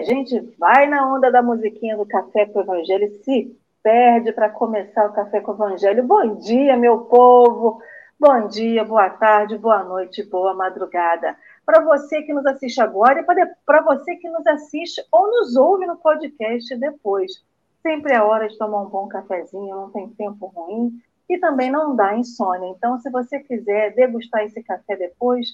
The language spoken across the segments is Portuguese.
A gente vai na onda da musiquinha do Café com o Evangelho e se perde para começar o Café com o Evangelho. Bom dia, meu povo! Bom dia, boa tarde, boa noite, boa madrugada. Para você que nos assiste agora e para você que nos assiste ou nos ouve no podcast depois. Sempre é hora de tomar um bom cafezinho, não tem tempo ruim e também não dá insônia. Então, se você quiser degustar esse café depois,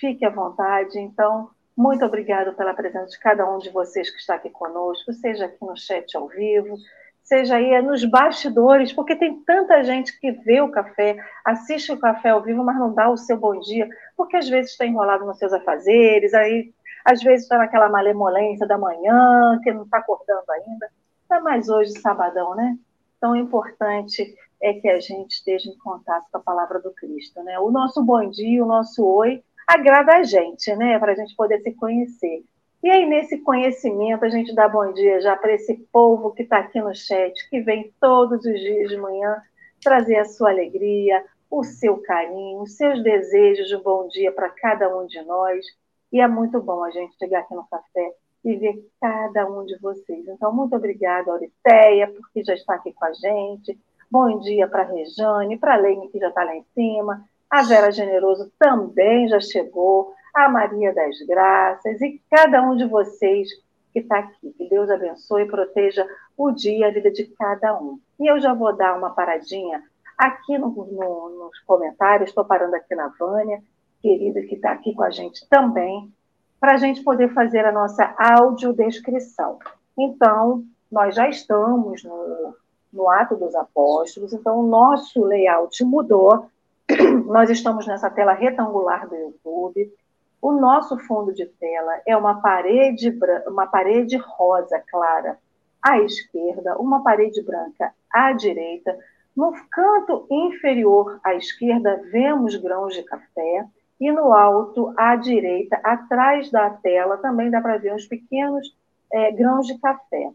fique à vontade. Então, muito obrigado pela presença de cada um de vocês que está aqui conosco, seja aqui no chat ao vivo, seja aí nos bastidores, porque tem tanta gente que vê o café, assiste o café ao vivo, mas não dá o seu bom dia, porque às vezes está enrolado nos seus afazeres, aí às vezes está naquela malemolência da manhã, que não está acordando ainda. Está mais hoje, sabadão, né? Então, importante é que a gente esteja em contato com a palavra do Cristo, né? O nosso bom dia, o nosso oi, agrada a gente, né? Para a gente poder se conhecer. E aí, nesse conhecimento, a gente dá bom dia já para esse povo que está aqui no chat, que vem todos os dias de manhã trazer a sua alegria, o seu carinho, os seus desejos de bom dia para cada um de nós. E é muito bom a gente chegar aqui no café e ver cada um de vocês. Então, muito obrigada, Auriceia, porque já está aqui com a gente. Bom dia para a Rejane, para a Leine, que já está lá em cima, a Vera Generoso também já chegou, a Maria das Graças e cada um de vocês que está aqui. Que Deus abençoe e proteja o dia, a vida de cada um. E eu já vou dar uma paradinha aqui no, no, nos comentários, estou parando aqui na Vânia, querida, que está aqui com a gente também, para a gente poder fazer a nossa audiodescrição. Então, nós já estamos no, no Ato dos Apóstolos, então o nosso layout mudou, nós estamos nessa tela retangular do YouTube. O nosso fundo de tela é uma parede, uma parede rosa clara à esquerda, uma parede branca à direita. No canto inferior à esquerda, vemos grãos de café. E no alto, à direita, atrás da tela, também dá para ver uns pequenos é, grãos de café.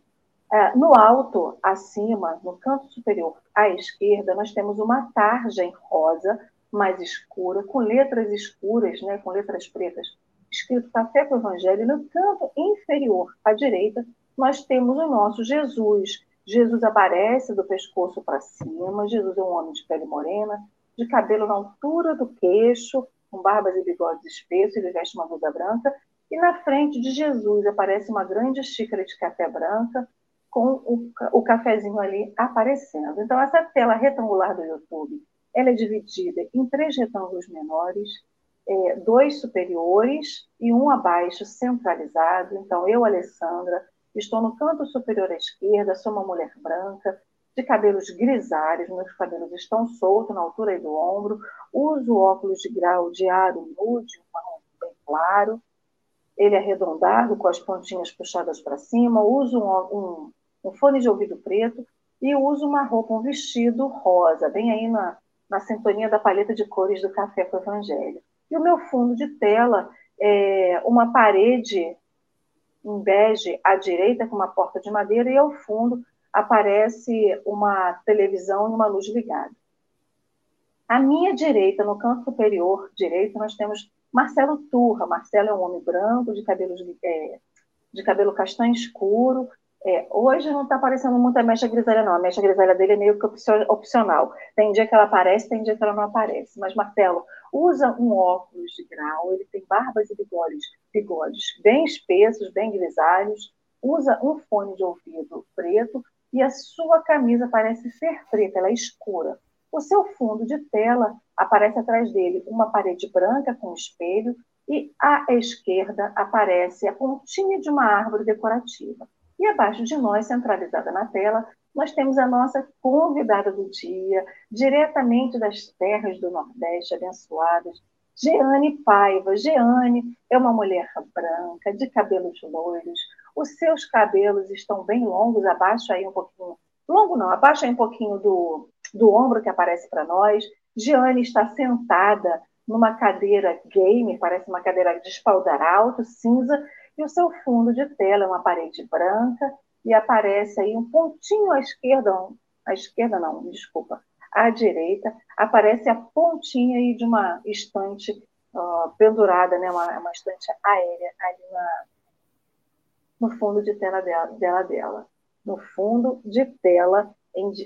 É, no alto, acima, no canto superior à esquerda, nós temos uma tarja rosa mais escura, com letras escuras, né, com letras pretas, escrito Café com o Evangelho. No canto inferior à direita, nós temos o nosso Jesus. Jesus aparece do pescoço para cima. Jesus é um homem de pele morena, de cabelo na altura do queixo, com barbas e bigodes espessos, ele veste uma blusa branca. E na frente de Jesus aparece uma grande xícara de café branca, com o, o cafezinho ali aparecendo. Então, essa tela retangular do YouTube, ela é dividida em três retângulos menores, é, dois superiores e um abaixo centralizado. Então, eu, Alessandra, estou no canto superior à esquerda, sou uma mulher branca, de cabelos grisalhos, meus cabelos estão soltos na altura do ombro, uso óculos de grau de aro nude, um marrom bem claro, ele é arredondado, com as pontinhas puxadas para cima, uso um, um um fone de ouvido preto e uso uma roupa, um vestido rosa, bem aí na, na sintonia da paleta de cores do Café com o Evangelho. E o meu fundo de tela é uma parede em bege à direita com uma porta de madeira e ao fundo aparece uma televisão e uma luz ligada. À minha direita, no canto superior direito, nós temos Marcelo Turra. Marcelo é um homem branco, de, cabelos, é, de cabelo castanho escuro, é, hoje não está aparecendo muito a mecha grisalha, não. A mecha grisalha dele é meio que opcional. Tem dia que ela aparece, tem dia que ela não aparece. Mas Martelo usa um óculos de grau, ele tem barbas e bigodes, bigodes bem espessos, bem grisalhos, usa um fone de ouvido preto e a sua camisa parece ser preta, ela é escura. O seu fundo de tela aparece atrás dele uma parede branca com espelho e à esquerda aparece a pontinha de uma árvore decorativa. E abaixo de nós, centralizada na tela, nós temos a nossa convidada do dia, diretamente das terras do Nordeste abençoadas, Jeane Paiva. Jeane é uma mulher branca, de cabelos loiros. Os seus cabelos estão bem longos, abaixo aí um pouquinho. Longo não, abaixo aí um pouquinho do, do ombro que aparece para nós. Jeane está sentada numa cadeira gamer, parece uma cadeira de espaldar alto, cinza, e o seu fundo de tela é uma parede branca e aparece aí um pontinho à esquerda, à esquerda não, desculpa, à direita, aparece a pontinha aí de uma estante uh, pendurada, né, uma, uma estante aérea ali na, no fundo de tela dela, dela, dela no fundo de tela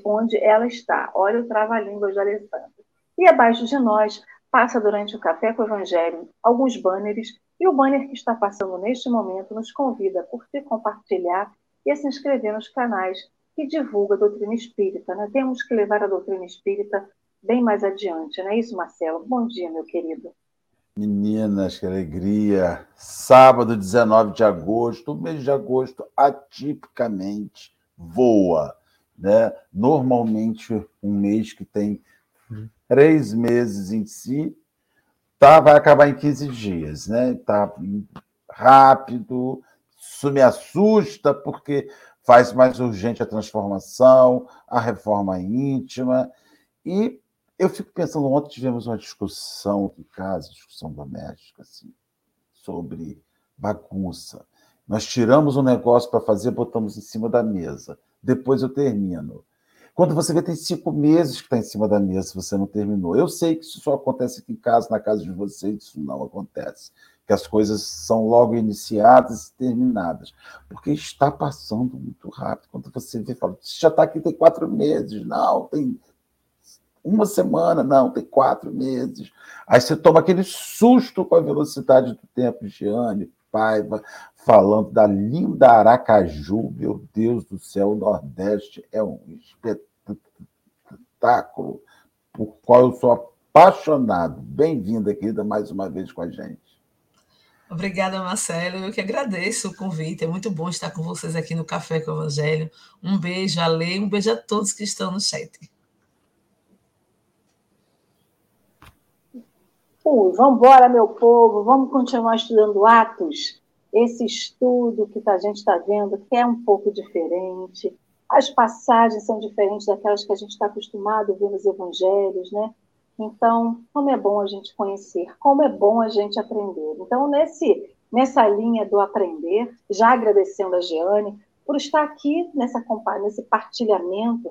onde ela está. Olha o trava-língua de Alessandra. E abaixo de nós, passa durante o Café com o Evangelho alguns banners, e o banner que está passando neste momento nos convida a curtir, compartilhar e a se inscrever nos canais que divulga a doutrina espírita. Né? Temos que levar a doutrina espírita bem mais adiante, não é isso, Marcelo? Bom dia, meu querido. Meninas, que alegria! Sábado, 19 de agosto, o mês de agosto, atipicamente, voa. Né? Normalmente, um mês que tem três meses em si, tá, vai acabar em 15 dias. Né? Tá rápido, isso me assusta, porque faz mais urgente a transformação, a reforma íntima, e eu fico pensando, ontem tivemos uma discussão em casa, discussão doméstica, assim, sobre bagunça. Nós tiramos um negócio para fazer, botamos em cima da mesa. Depois eu termino. Quando você vê, tem cinco meses que está em cima da mesa, você não terminou. Eu sei que isso só acontece aqui em casa, na casa de vocês, isso não acontece. Que as coisas são logo iniciadas e terminadas. Porque está passando muito rápido. Quando você vê, fala, já está aqui tem quatro meses. Não, tem uma semana, não, tem quatro meses. Aí você toma aquele susto com a velocidade do tempo, Giane, Paiva, falando da linda Aracaju, meu Deus do céu, o Nordeste é um espetáculo por qual eu sou apaixonado. Bem-vinda, querida, mais uma vez com a gente. Obrigada, Marcelo. Eu que agradeço o convite. É muito bom estar com vocês aqui no Café com o Evangelho. Um beijo a Lei, um beijo a todos que estão no chat. Vamos embora, meu povo, vamos continuar estudando Atos. Esse estudo que a gente está vendo, que é um pouco diferente. As passagens são diferentes daquelas que a gente está acostumado a ver nos evangelhos, né? Então, como é bom a gente conhecer, como é bom a gente aprender. Então, nesse, nessa linha do aprender, já agradecendo a Jeane por estar aqui nessa, nesse partilhamento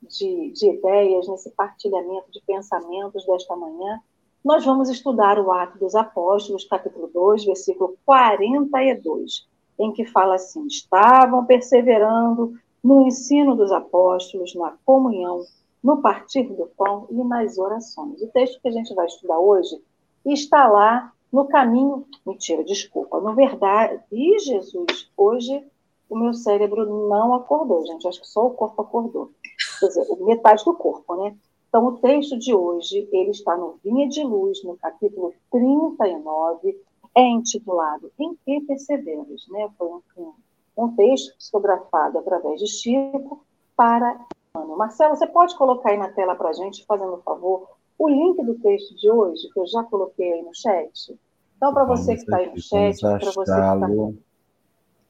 de, de ideias, nesse partilhamento de pensamentos desta manhã, nós vamos estudar o Ato dos Apóstolos, capítulo 2, versículo 42, em que fala assim: estavam perseverando no ensino dos apóstolos, na comunhão, no partir do pão e nas orações. O texto que a gente vai estudar hoje está lá no caminho. Mentira, desculpa. No verdade, e Jesus, hoje o meu cérebro não acordou, gente. Acho que só o corpo acordou. Quer dizer, metade do corpo, né? Então, o texto de hoje, ele está no Vinha de Luz, no capítulo 39, é intitulado Em que perseveras? Né? Foi um, um texto psicografado através de Chico para Emmanuel. Marcelo, você pode colocar aí na tela para a gente, fazendo um favor, o link do texto de hoje, que eu já coloquei aí no chat? Então, para você que está aí no chat, para você que está...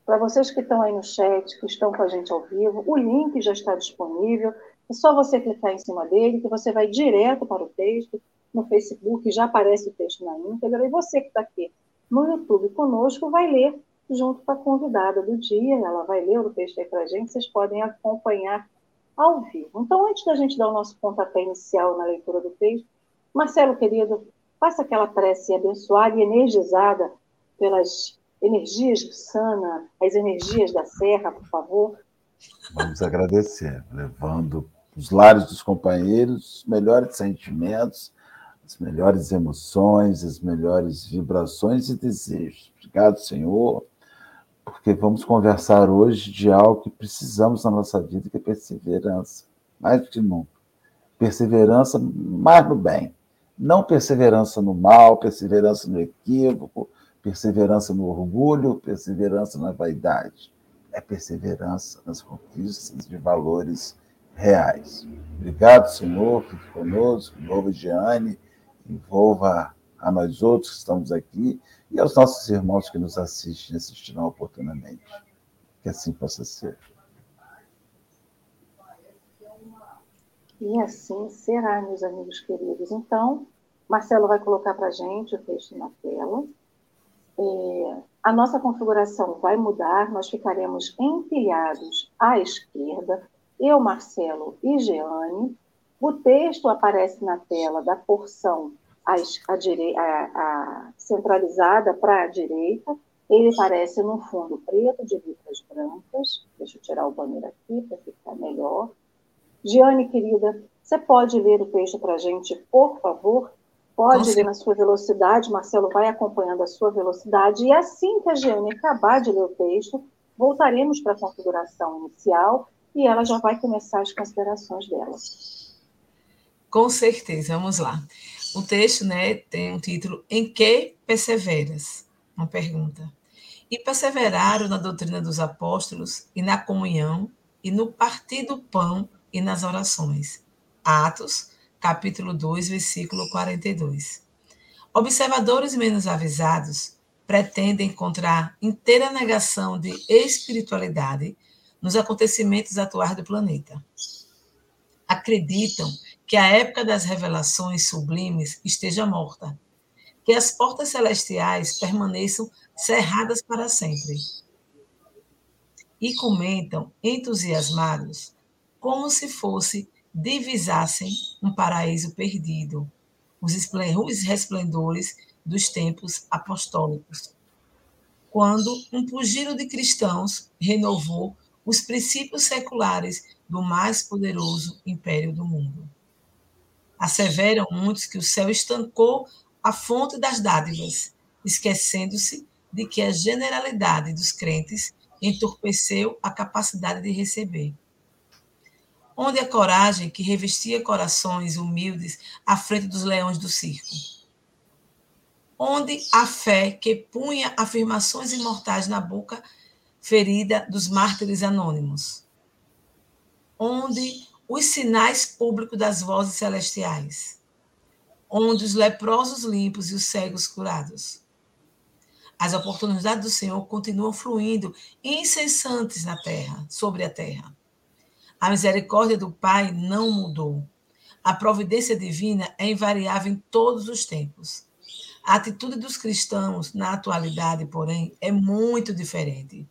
Para vocês que estão aí no chat, que estão com a gente ao vivo, o link já está disponível. É só você clicar em cima dele, que você vai direto para o texto. No Facebook já aparece o texto na íntegra. E você que está aqui no YouTube conosco vai ler junto com a convidada do dia. Ela vai ler o texto aí para a gente. Vocês podem acompanhar ao vivo. Então, antes da gente dar o nosso pontapé inicial na leitura do texto, Marcelo, querido, faça aquela prece abençoada e energizada pelas energias do Sana, as energias da Serra, por favor. Vamos agradecer, levando os lares dos companheiros os melhores sentimentos, as melhores emoções, as melhores vibrações e desejos. Obrigado, Senhor, porque vamos conversar hoje de algo que precisamos na nossa vida, que é perseverança, mais do que nunca. Perseverança mais no bem, não perseverança no mal, perseverança no equívoco, perseverança no orgulho, perseverança na vaidade. É perseverança nas conquistas de valores reais. Obrigado, Senhor, fique conosco, envolva Giane, envolva a nós outros que estamos aqui e aos nossos irmãos que nos assistem e assistirão oportunamente. Que assim possa ser. E assim será, meus amigos queridos. Então, Marcelo vai colocar para a gente o texto na tela. É, a nossa configuração vai mudar, nós ficaremos empilhados à esquerda, eu, Marcelo e Jeane. O texto aparece na tela da porção centralizada para a direita, Ele parece num fundo preto de letras brancas. Deixa eu tirar o banner aqui para ficar melhor. Giane, querida, você pode ler o texto para a gente, por favor? Pode ler na sua velocidade, Marcelo vai acompanhando a sua velocidade. E assim que a Giane acabar de ler o texto, voltaremos para a configuração inicial e ela já vai começar as considerações dela. Com certeza, vamos lá. O texto né, tem um título Em que perseveras? Uma pergunta. E perseveraram na doutrina dos apóstolos e na comunhão e no partir do pão e nas orações. Atos, capítulo 2, versículo 42. Observadores menos avisados pretendem encontrar inteira negação de espiritualidade nos acontecimentos atuais do planeta. Acreditam que a época das revelações sublimes esteja morta, que as portas celestiais permaneçam cerradas para sempre. E comentam, entusiasmados, como se fosse divisassem um paraíso perdido, os resplendores dos tempos apostólicos. Quando um pugilo de cristãos renovou os princípios seculares do mais poderoso império do mundo. Asseveram muitos que o céu estancou a fonte das dádivas, esquecendo-se de que a generalidade dos crentes entorpeceu a capacidade de receber. Onde a coragem que revestia corações humildes à frente dos leões do circo? Onde a fé que punha afirmações imortais na boca ferida dos mártires anônimos? Onde os sinais públicos das vozes celestiais? Onde os leprosos limpos e os cegos curados? As oportunidades do Senhor continuam fluindo incessantes na terra, sobre a terra. A misericórdia do Pai não mudou. A providência divina é invariável em todos os tempos. A atitude dos cristãos na atualidade, porém, é muito diferente.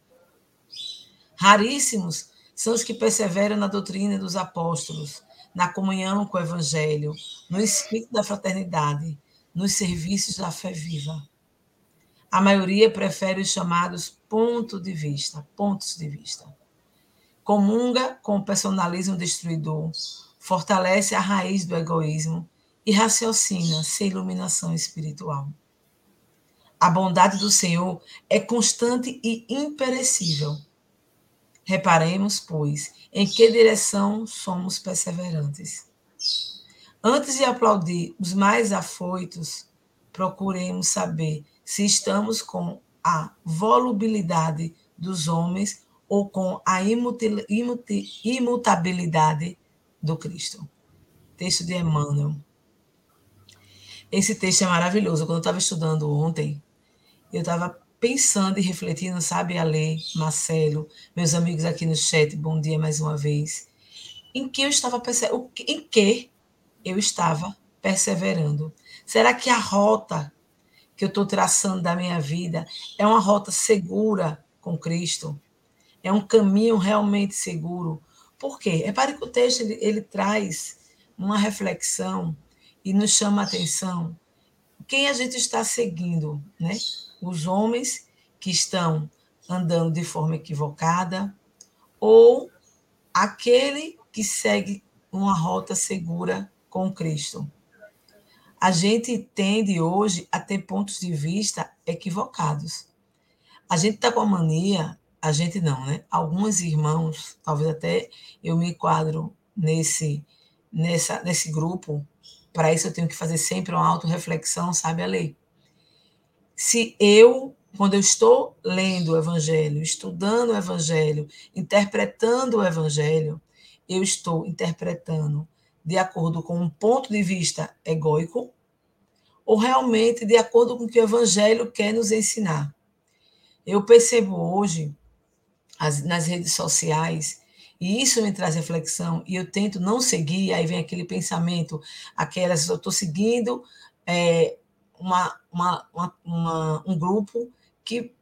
Raríssimos são os que perseveram na doutrina dos apóstolos, na comunhão com o Evangelho, no espírito da fraternidade, nos serviços da fé viva. A maioria prefere os chamados pontos de vista, pontos de vista comunga com o personalismo destruidor, fortalece a raiz do egoísmo e raciocina sem iluminação espiritual. A bondade do Senhor é constante e imperecível. Reparemos, pois, em que direção somos perseverantes. Antes de aplaudir os mais afoitos, procuremos saber se estamos com a volubilidade dos homens ou com a imutabilidade do Cristo. Texto de Emmanuel. Esse texto é maravilhoso. Quando eu estava estudando ontem, eu estava pensando e refletindo, sabe, Ale, Marcelo, meus amigos aqui no chat, bom dia mais uma vez. Em que eu estava em que eu estava perseverando? Será que a rota que eu estou traçando da minha vida é uma rota segura com Cristo? É um caminho realmente seguro. Por quê? Repare que o texto ele, ele traz uma reflexão e nos chama a atenção quem a gente está seguindo, né? Os homens que estão andando de forma equivocada ou aquele que segue uma rota segura com Cristo. A gente tende hoje a ter pontos de vista equivocados. A gente está com a mania a gente não, né? Alguns irmãos, talvez até eu me enquadro nesse, nessa, nesse grupo, para isso eu tenho que fazer sempre uma autorreflexão, sabe a lei? Se eu, quando eu estou lendo o Evangelho, estudando o Evangelho, interpretando o Evangelho, eu estou interpretando de acordo com um ponto de vista egóico ou realmente de acordo com o que o Evangelho quer nos ensinar. Eu percebo hoje as, nas redes sociais, e isso me traz reflexão, e eu tento não seguir, aí vem aquele pensamento, aquelas, eu estou seguindo é, uma, uma, uma, uma, um grupo que,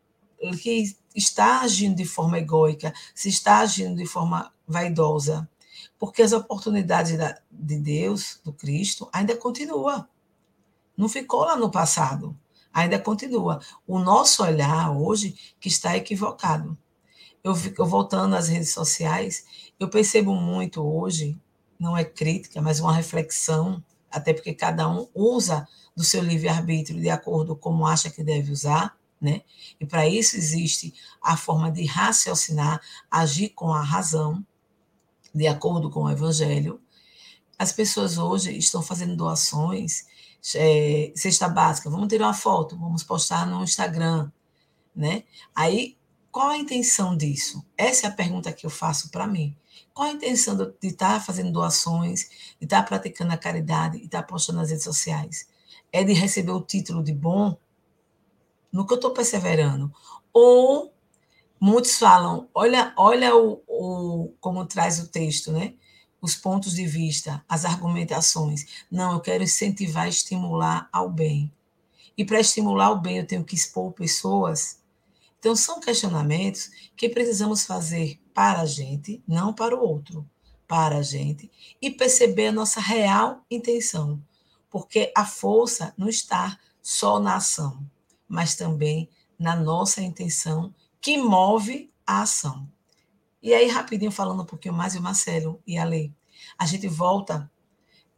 que está agindo de forma egóica, se está agindo de forma vaidosa, porque as oportunidades da, de Deus, do Cristo, ainda continua. Não ficou lá no passado. ainda continua. O nosso olhar hoje que está equivocado. Eu, eu voltando às redes sociais, eu percebo muito hoje, não é crítica, mas uma reflexão, até porque cada um usa do seu livre-arbítrio de acordo com como acha que deve usar, né? E para isso existe a forma de raciocinar, agir com a razão, de acordo com o evangelho. As pessoas hoje estão fazendo doações é, cesta básica, vamos tirar uma foto, vamos postar no Instagram, né? Aí, qual a intenção disso? Essa é a pergunta que eu faço para mim. Qual a intenção de estar tá fazendo doações, de estar tá praticando a caridade e estar tá postando nas redes sociais? É de receber o título de bom? No que eu estou perseverando? Ou muitos falam, olha, olha o, o, como traz o texto, né? os pontos de vista, as argumentações. Não, eu quero incentivar, estimular ao bem. E para estimular o bem, eu tenho que expor pessoas. Então, são questionamentos que precisamos fazer para a gente, não para o outro, para a gente, e perceber a nossa real intenção. Porque a força não está só na ação, mas também na nossa intenção que move a ação. E aí, rapidinho, falando um pouquinho mais, o Marcelo e a Lei. A gente volta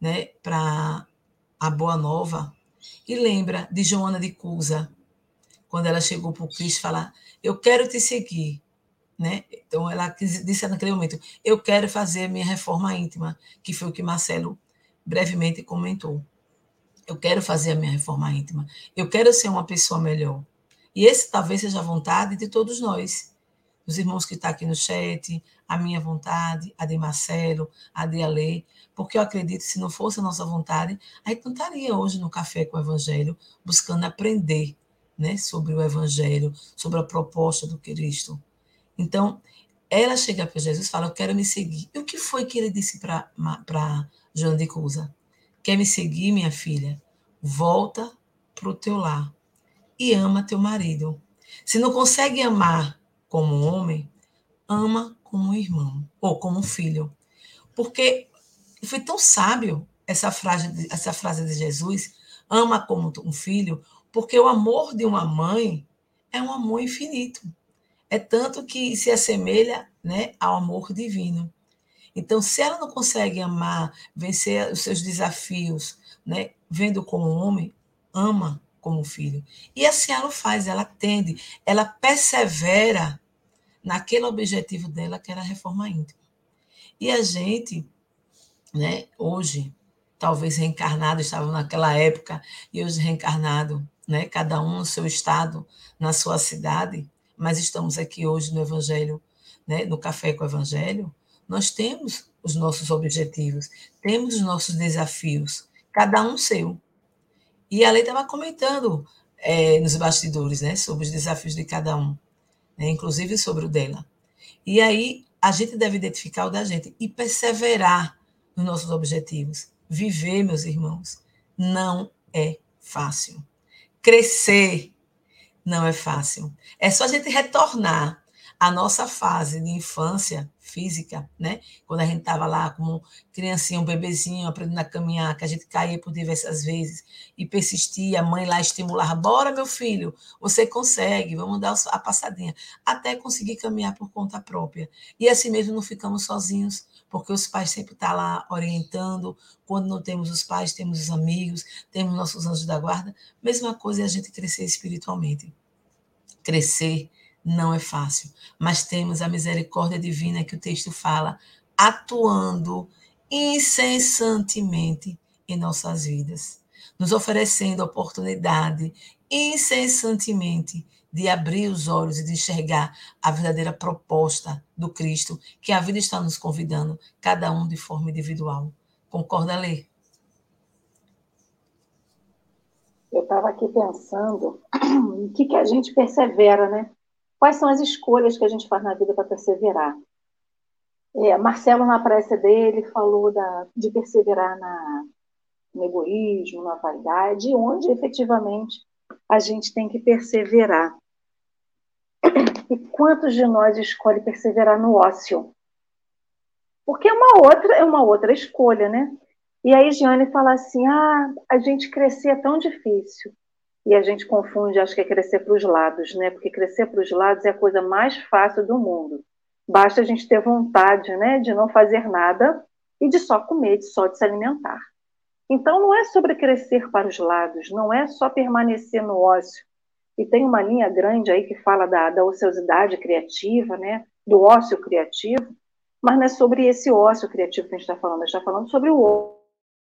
né, para a Boa Nova e lembra de Joana de Cusa, quando ela chegou para o Cristo falar: Eu quero te seguir. Né? Então, ela disse naquele momento: Eu quero fazer a minha reforma íntima, que foi o que Marcelo brevemente comentou. Eu quero fazer a minha reforma íntima. Eu quero ser uma pessoa melhor. E esse talvez seja a vontade de todos nós os irmãos que estão tá aqui no chat, a minha vontade, a de Marcelo, a de Ale, porque eu acredito que se não fosse a nossa vontade, a gente não estaria hoje no Café com o Evangelho buscando aprender né, sobre o Evangelho, sobre a proposta do Cristo. Então, ela chega para Jesus e fala: Eu quero me seguir. E o que foi que ele disse para Joana de Cusa? Quer me seguir, minha filha? Volta para o teu lar e ama teu marido. Se não consegue amar como homem, ama como irmão ou como filho. Porque foi tão sábio essa frase, essa frase de Jesus, ama como um filho, porque o amor de uma mãe é um amor infinito. É tanto que se assemelha né, ao amor divino. Então, se ela não consegue amar, vencer os seus desafios, né, vendo como homem, ama como filho. E assim ela faz, ela tende, ela persevera naquele objetivo dela, que era a reforma íntima. E a gente, né, hoje, talvez reencarnado, estava naquela época, e hoje reencarnado, né, cada um no seu estado, na sua cidade, mas estamos aqui hoje no Evangelho, né, no Café com o Evangelho, nós temos os nossos objetivos, temos os nossos desafios, cada um seu. E a lei estava comentando é, nos bastidores né, sobre os desafios de cada um né, inclusive sobre o dela. E aí a gente deve identificar o da gente e perseverar nos nossos objetivos. Viver, meus irmãos, não é fácil. Crescer não é fácil. É só a gente retornar à nossa fase de infância física, né? Quando a gente estava lá como criancinha, um bebezinho, aprendendo a caminhar, que a gente caía por diversas vezes e persistia, a mãe lá estimulava, bora meu filho, você consegue, vamos dar a passadinha, até conseguir caminhar por conta própria. E assim mesmo não ficamos sozinhos, porque os pais sempre estão tá lá orientando, quando não temos os pais, temos os amigos, temos nossos anjos da guarda, mesma coisa é a gente crescer espiritualmente. Crescer não é fácil, mas temos a misericórdia divina que o texto fala, atuando incessantemente em nossas vidas, nos oferecendo oportunidade incessantemente de abrir os olhos e de enxergar a verdadeira proposta do Cristo, que a vida está nos convidando, cada um de forma individual. Concorda, Lê? Eu estava aqui pensando em que, que a gente persevera, né? Quais são as escolhas que a gente faz na vida para perseverar? É, Marcelo, na prece dele, falou da, de perseverar na, no egoísmo, na vaidade, onde efetivamente a gente tem que perseverar. E quantos de nós escolhe perseverar no ócio? Porque é uma outra, é uma outra escolha, né? E aí Giane fala assim: ah, a gente crescer é tão difícil. e a gente confunde, acho que é crescer para os lados, né? Porque crescer para os lados é a coisa mais fácil do mundo. Basta a gente ter vontade, né, de não fazer nada e de só comer, de só de se alimentar. Então não é sobre crescer para os lados, não é só permanecer no ócio. E tem uma linha grande aí que fala da, da ociosidade criativa, né, do ócio criativo, mas não é sobre esse ócio criativo que a gente está falando, a gente está falando sobre o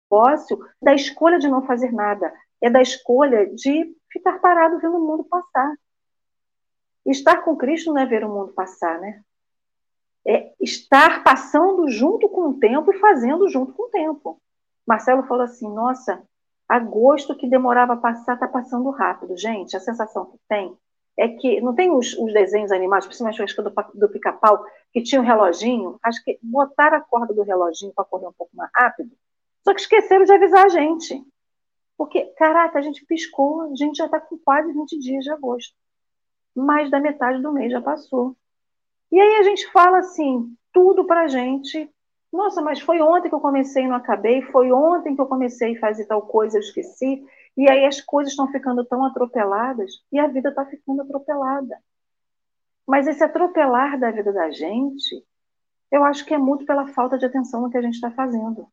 ócio da escolha de não fazer nada, é da escolha de ficar parado vendo o mundo passar. Estar com Cristo não é ver o mundo passar, né? É estar passando junto com o tempo e fazendo junto com o tempo. Marcelo falou assim: nossa, agosto que demorava a passar está passando rápido. Gente, a sensação que tem é que não tem os, os desenhos animados, principalmente acho que do, do pica-pau, que tinha um reloginho, acho que botaram a corda do reloginho para correr um pouco mais rápido, só que esqueceram de avisar a gente. Porque, caraca, a gente piscou, a gente já está com quase 20 dias de agosto. Mais da metade do mês já passou. E aí a gente fala assim, tudo para a gente. Nossa, mas foi ontem que eu comecei e não acabei, foi ontem que eu comecei a fazer tal coisa, eu esqueci. E aí as coisas estão ficando tão atropeladas e a vida está ficando atropelada. Mas esse atropelar da vida da gente, eu acho que é muito pela falta de atenção no que a gente está fazendo.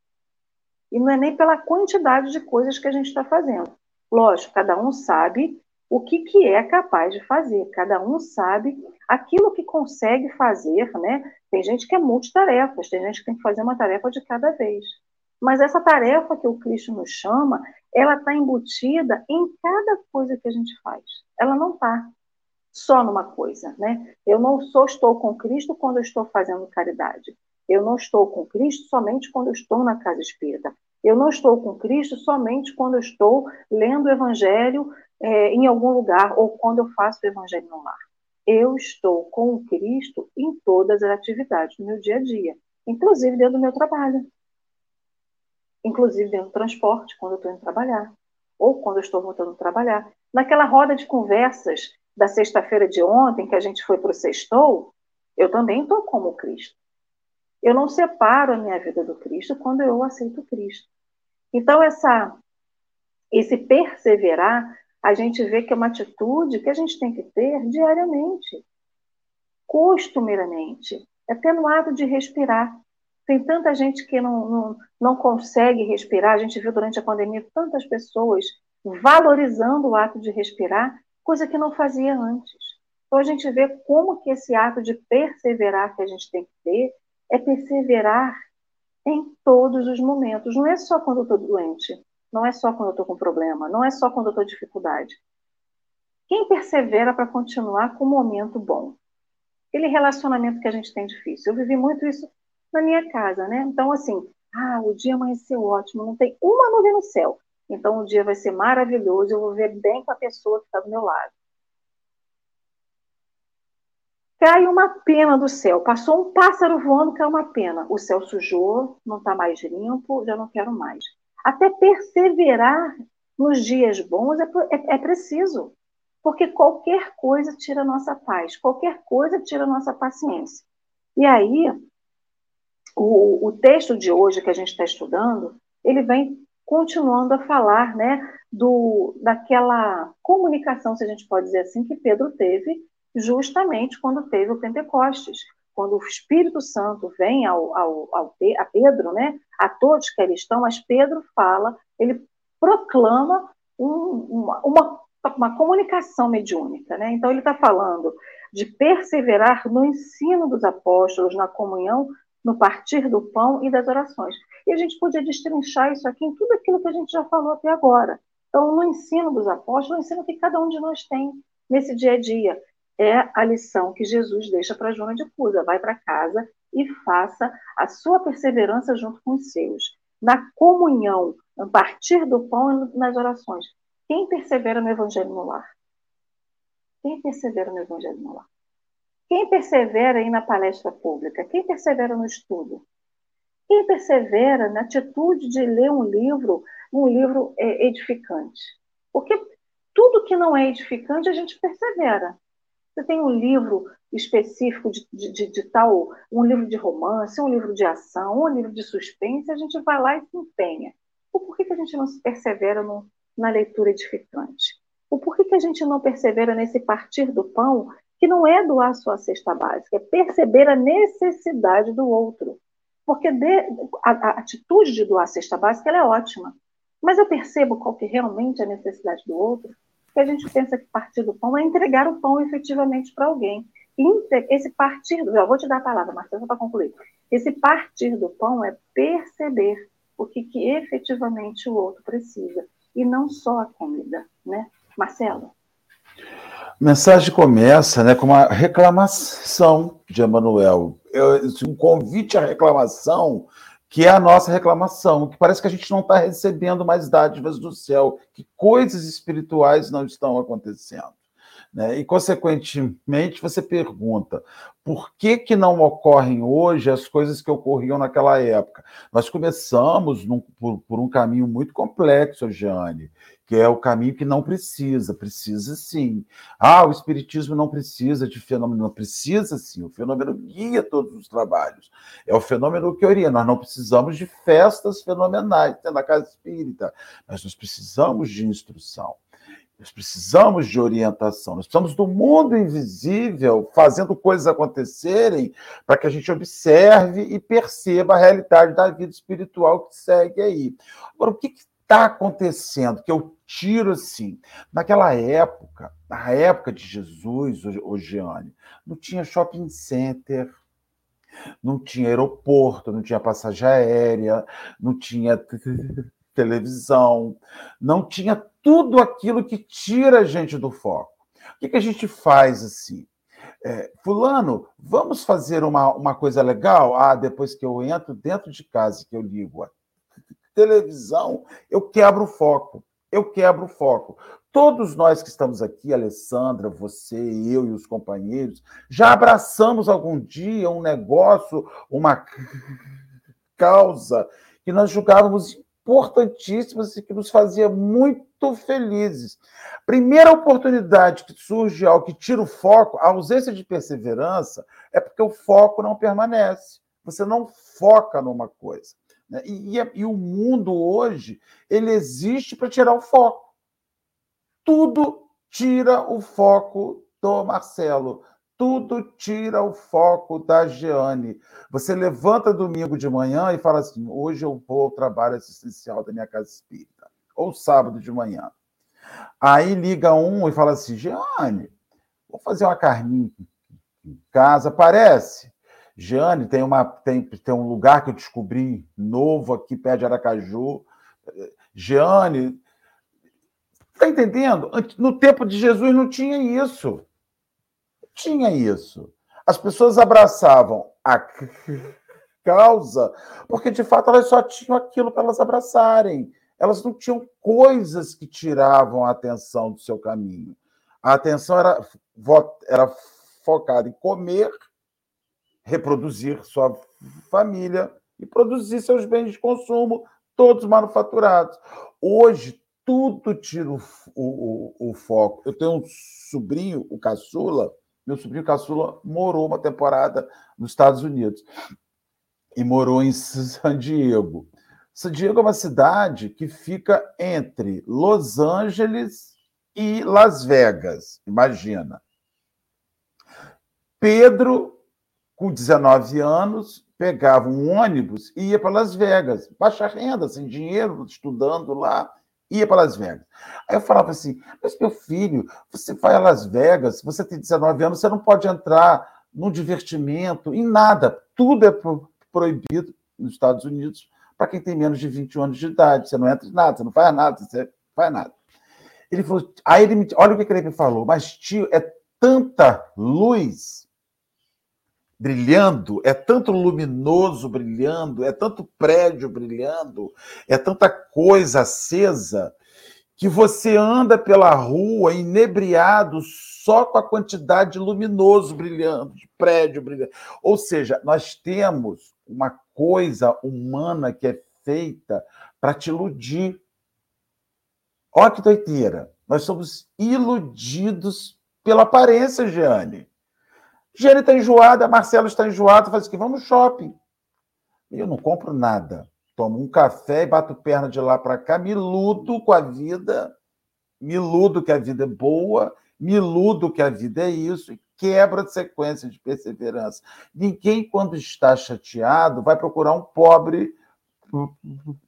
E não é nem pela quantidade de coisas que a gente está fazendo. Lógico, cada um sabe o que, que é capaz de fazer, cada um sabe aquilo que consegue fazer, né? Tem gente que é multitarefas, tem gente que tem que fazer uma tarefa de cada vez. Mas essa tarefa que o Cristo nos chama, ela está embutida em cada coisa que a gente faz. Ela não está só numa coisa, né? Eu não só estou com Cristo quando eu estou fazendo caridade. Eu não estou com Cristo somente quando eu estou na casa espírita. Eu não estou com Cristo somente quando eu estou lendo o Evangelho é, em algum lugar ou quando eu faço o Evangelho no lar. Eu estou com o Cristo em todas as atividades do meu dia a dia, inclusive dentro do meu trabalho, inclusive dentro do transporte, quando eu estou indo trabalhar, ou quando eu estou voltando a trabalhar. Naquela roda de conversas da sexta-feira de ontem, que a gente foi para o sextou, eu também estou como Cristo. Eu não separo a minha vida do Cristo quando eu aceito Cristo. Então, essa, esse perseverar, a gente vê que é uma atitude que a gente tem que ter diariamente, costumeiramente, no ato de respirar. Tem tanta gente que não, não, não consegue respirar, a gente viu durante a pandemia tantas pessoas valorizando o ato de respirar, coisa que não fazia antes. Então a gente vê como que esse ato de perseverar que a gente tem que ter é perseverar em todos os momentos. Não é só quando eu estou doente, não é só quando eu estou com problema, não é só quando eu estou dificuldade. Quem persevera para continuar com um momento bom? Aquele relacionamento que a gente tem difícil. Eu vivi muito isso na minha casa, né? Então, assim, ah, o dia amanheceu ótimo, não tem uma nuvem no céu. Então, o dia vai ser maravilhoso, eu vou ver bem com a pessoa que está do meu lado cai uma pena do céu. Passou um pássaro voando, cai uma pena. O céu sujou, não está mais limpo, já não quero mais. Até perseverar nos dias bons é, é, é preciso. Porque qualquer coisa tira nossa paz, qualquer coisa tira nossa paciência. E aí, o, o texto de hoje que a gente está estudando, ele vem continuando a falar né, do, daquela comunicação, se a gente pode dizer assim, que Pedro teve justamente quando teve o Pentecostes, quando o Espírito Santo vem ao, ao, ao, a Pedro, né, a todos que ali estão, mas Pedro fala, ele proclama um, uma, uma, uma, comunicação mediúnica. Né? Então, ele está falando de perseverar no ensino dos apóstolos, na comunhão, no partir do pão e das orações. E a gente podia destrinchar isso aqui em tudo aquilo que a gente já falou até agora. Então, no ensino dos apóstolos, no ensino que cada um de nós tem nesse dia a dia é a lição que Jesus deixa para Joana de Cusa. Vai para casa e faça a sua perseverança junto com os seus. Na comunhão, a partir do pão e nas orações. Quem persevera no Evangelho no lar? Quem persevera no Evangelho no lar? Quem persevera aí na palestra pública? Quem persevera no estudo? Quem persevera na atitude de ler um livro, um livro é, edificante? Porque tudo que não é edificante a gente persevera. Você tem um livro específico de, de, de, tal, um livro de romance, um livro de ação, um livro de suspense, a gente vai lá e se empenha. Ou por que, a gente não se persevera no, na leitura edificante? O porquê que a gente não persevera nesse partir do pão, que não é doar sua cesta básica, é perceber a necessidade do outro. Porque de, a, a, atitude de doar a cesta básica é ótima. Mas eu percebo qual que realmente é a necessidade do outro, que a gente pensa que partir do pão é entregar o pão efetivamente para alguém. Esse partir, já vou te dar a palavra, Marcelo, para concluir. Esse partir do pão é perceber o que, que efetivamente o outro precisa, e não só a comida, né? Marcelo? A mensagem começa né, com uma reclamação de Emanuel. Um convite à reclamação, que é a nossa reclamação, que parece que a gente não está recebendo mais dádivas do céu, que coisas espirituais não estão acontecendo. Né? E, consequentemente, você pergunta por que, que não ocorrem hoje as coisas que ocorriam naquela época? Nós começamos num, por, por, um caminho muito complexo, Jeane, que é o caminho que não precisa, precisa sim. Ah, o Espiritismo não precisa de fenômeno, não precisa sim, o fenômeno guia todos os trabalhos. É o fenômeno que orienta. Nós não precisamos de festas fenomenais na casa espírita, mas nós precisamos de instrução. Nós precisamos de orientação, nós precisamos do mundo invisível fazendo coisas acontecerem para que a gente observe e perceba a realidade da vida espiritual que segue aí. Agora, o que está acontecendo? Que eu tiro assim. Naquela época, na época de Jesus, o Gianni, não tinha shopping center, não tinha aeroporto, não tinha passagem aérea, não tinha televisão, não tinha tudo aquilo que tira a gente do foco. O que, que a gente faz assim? É, fulano, vamos fazer uma, uma coisa legal? Ah, depois que eu entro dentro de casa, que eu ligo a televisão, eu quebro o foco. Eu quebro o foco. Todos nós que estamos aqui, Alessandra, você, eu e os companheiros, já abraçamos algum dia um negócio, uma causa que nós julgávamos importantíssimas e que nos fazia muito felizes. Primeira oportunidade que surge algo que tira o foco, a ausência de perseverança, é porque o foco não permanece. Você não foca numa coisa. Né? E, e, e o mundo hoje, ele existe para tirar o foco. Tudo tira o foco do Marcelo tudo tira o foco da Jeane. Você levanta domingo de manhã e fala assim: hoje eu vou ao trabalho assistencial da minha casa espírita, ou sábado de manhã. Aí liga um e fala assim: Jeane, vou fazer uma carninha em casa, parece? Jeane, tem, uma, tem, tem um lugar que eu descobri novo aqui perto de Aracaju. Jeane, está entendendo? No tempo de Jesus não tinha isso tinha isso. As pessoas abraçavam a causa porque, de fato, elas só tinham aquilo para elas abraçarem. Elas não tinham coisas que tiravam a atenção do seu caminho. A atenção era, era focada em comer, reproduzir sua família e produzir seus bens de consumo, todos manufaturados. Hoje, tudo tira o, o, o, foco. Eu tenho um sobrinho, o caçula, meu sobrinho caçula morou uma temporada nos Estados Unidos e morou em San Diego. San Diego é uma cidade que fica entre Los Angeles e Las Vegas, imagina. Pedro, com 19 anos, pegava um ônibus e ia para Las Vegas, baixa renda, sem dinheiro, estudando lá ia para Las Vegas. Aí eu falava assim: mas meu filho, você vai a Las Vegas, você tem 19 anos, você não pode entrar num divertimento, em nada. Tudo é proibido nos Estados Unidos para quem tem menos de 21 anos de idade. Você não entra em nada, você não faz nada, você faz nada. Ele falou, aí ele me, olha o que ele me falou, mas tio, é tanta luz brilhando, é tanto luminoso brilhando, é tanto prédio brilhando, é tanta coisa acesa, que você anda pela rua inebriado só com a quantidade de luminoso brilhando, de prédio brilhando. Ou seja, nós temos uma coisa humana que é feita para te iludir. Olha que doideira. Nós somos iludidos pela aparência, Jeane. Jane está enjoada, Marcelo está enjoado, faz o que? Vamos shopping. Eu não compro nada. Tomo um café e bato perna de lá para cá, me luto com a vida, me iludo que a vida é boa, me iludo que a vida é isso e quebra a sequência de perseverança. Ninguém, quando está chateado, vai procurar um pobre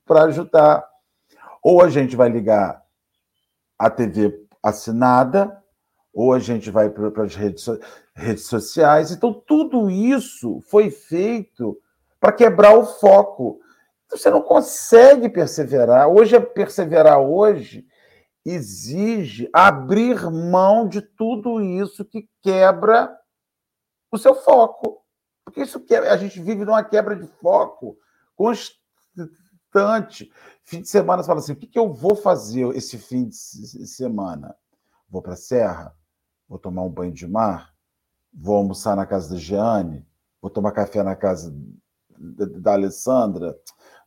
para ajudar. Ou a gente vai ligar a TV assinada, ou a gente vai para as redes, redes sociais. Então, tudo isso foi feito para quebrar o foco. Você não consegue perseverar. Hoje, perseverar hoje exige abrir mão de tudo isso que quebra o seu foco. Porque isso que a gente vive numa quebra de foco constante. Fim de semana você fala assim: o que eu vou fazer esse fim de semana? Vou para a serra? Vou tomar um banho de mar? Vou almoçar na casa da Jeane? Vou tomar café na casa da Alessandra?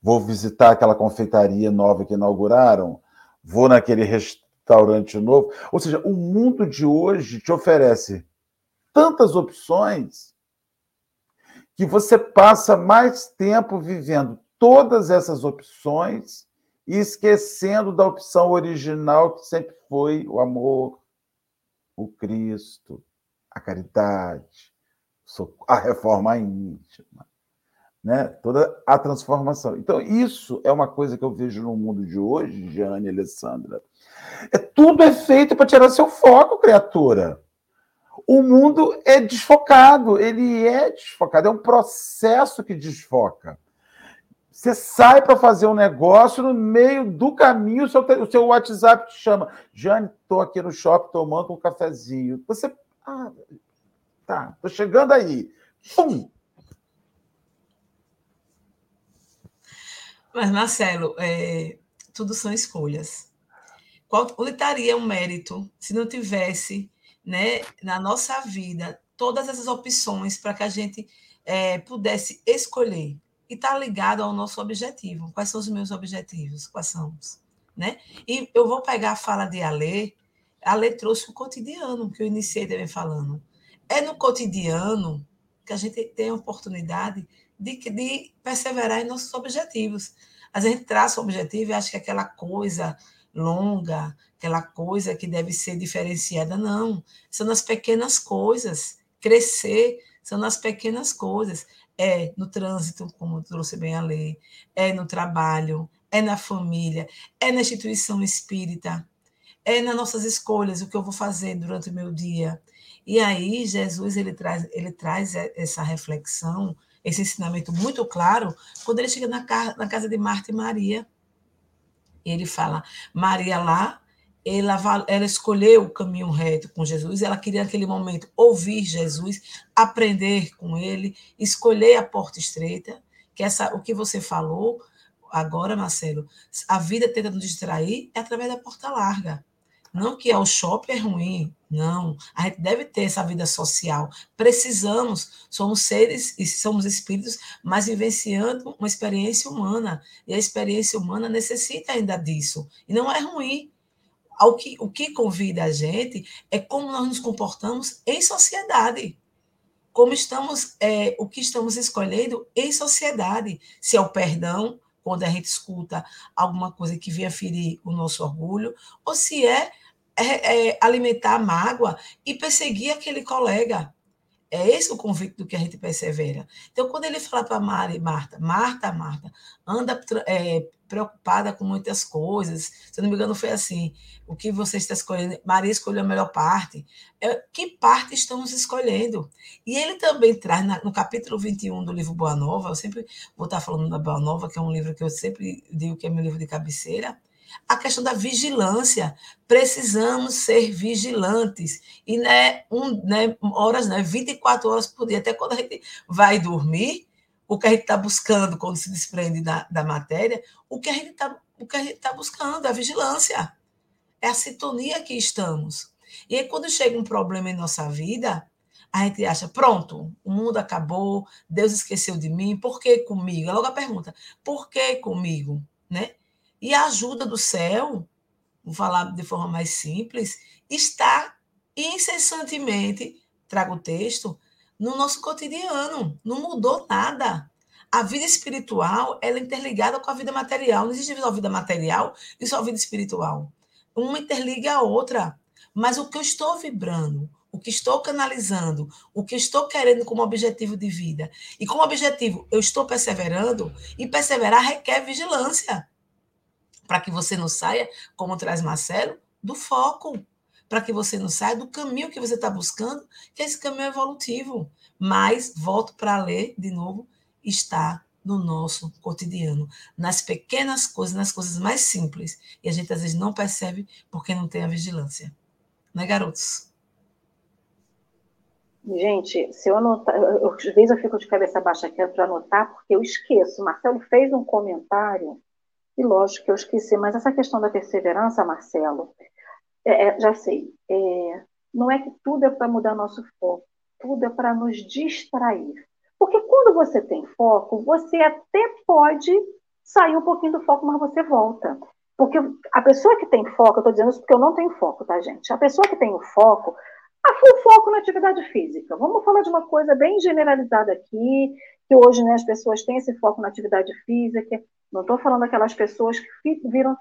Vou visitar aquela confeitaria nova que inauguraram? vou naquele restaurante novo. Ou seja, o mundo de hoje te oferece tantas opções que você passa mais tempo vivendo todas essas opções e esquecendo da opção original que sempre foi o amor, o Cristo, a caridade, a reforma íntima né? toda a transformação. Então, isso é uma coisa que eu vejo no mundo de hoje, Jane e Alessandra. É, tudo é feito para tirar seu foco, criatura. O mundo é desfocado, ele é desfocado, é um processo que desfoca. Você sai para fazer um negócio, no meio do caminho, o seu, o seu WhatsApp te chama. Jane, estou aqui no shopping tomando um cafezinho. Você. Ah, tá, estou chegando aí. Pum! Mas, Marcelo, é, tudo são escolhas. Qual, onde estaria o mérito se não tivesse né, na nossa vida todas essas opções para que a gente é, pudesse escolher? E está ligado ao nosso objetivo. Quais são os meus objetivos? Quais são? Né? E eu vou pegar a fala de Alê. Alê trouxe o cotidiano, que eu iniciei também falando. É no cotidiano que a gente tem a oportunidade de, de perseverar em nossos objetivos. A gente traça o objetivo e acha que é aquela coisa longa, aquela coisa que deve ser diferenciada. Não, são nas pequenas coisas. Crescer são nas pequenas coisas. É no trânsito, como trouxe bem a lei, é no trabalho, é na família, é na instituição espírita, é nas nossas escolhas, o que eu vou fazer durante o meu dia. E aí, Jesus ele traz, ele traz essa reflexão esse ensinamento muito claro quando ele chega na, na casa de Marta e Maria. Ele fala: Maria lá, ela, ela escolheu o caminho reto com Jesus, ela queria naquele momento ouvir Jesus, aprender com ele, escolher a porta estreita, que essa, o que você falou agora, Marcelo, a vida tenta nos distrair é através da porta larga. Não que o shopping é ruim, não. A gente deve ter essa vida social. Precisamos, somos seres e somos espíritos, mas vivenciando uma experiência humana. E a experiência humana necessita ainda disso. E não é ruim. O que, o que convida a gente é como nós nos comportamos em sociedade. Como estamos, é, o que estamos escolhendo em sociedade. Se é o perdão, quando a gente escuta alguma coisa que venha ferir o nosso orgulho, ou se é, é, é alimentar a mágoa e perseguir aquele colega. É esse o convite do que a gente persevera. Então, quando ele fala para Mari, Marta, Marta, Marta, anda é, preocupada com muitas coisas. Se não me engano, foi assim: o que você está escolhendo? Maria escolheu a melhor parte. É, que parte estamos escolhendo? E ele também traz, na, no capítulo 21 do livro Boa Nova, eu sempre vou estar falando da Boa Nova, que é um livro que eu sempre digo que é meu livro de cabeceira a questão da vigilância. Precisamos ser vigilantes. E né, um, né, horas, né, 24 horas por dia, até quando a gente vai dormir, o que a gente está buscando quando se desprende da, da matéria, o que a gente está tá buscando, a vigilância. É a sintonia que estamos. E aí, quando chega um problema em nossa vida, a gente acha, pronto, o mundo acabou, Deus esqueceu de mim, por que comigo? É logo a pergunta, por que comigo? Né? E a ajuda do céu, vou falar de forma mais simples, está incessantemente, trago o texto, no nosso cotidiano. Não mudou nada. A vida espiritual ela é interligada com a vida material. Não existe só vida material e só vida espiritual. uma interliga a outra. Mas o que eu estou vibrando, o que estou canalizando, o que estou querendo como objetivo de vida. E como objetivo, eu estou perseverando, e perseverar requer vigilância. Para que você não saia, como traz Marcelo, do foco. Para que você não saia do caminho que você está buscando, que esse caminho é evolutivo. Mas, volto para ler de novo, está no nosso cotidiano, nas pequenas coisas, nas coisas mais simples. E a gente às vezes não percebe porque não tem a vigilância. Né, garotos? Gente, se eu anotar, eu, às vezes eu fico de cabeça baixa aqui para anotar, porque eu esqueço. Marcelo fez um comentário, e lógico que eu esqueci, mas essa questão da perseverança, Marcelo, é, é já sei, é, não é que tudo é para mudar nosso foco, tudo é para nos distrair. Porque quando você tem foco, você até pode sair um pouquinho do foco, mas você volta. Porque a pessoa que tem foco, eu estou dizendo isso porque eu não tenho foco, tá, gente? A pessoa que tem o foco, o foco na atividade física. Vamos falar de uma coisa bem generalizada aqui, que hoje né, as pessoas têm esse foco na atividade física. Não estou falando daquelas pessoas que viram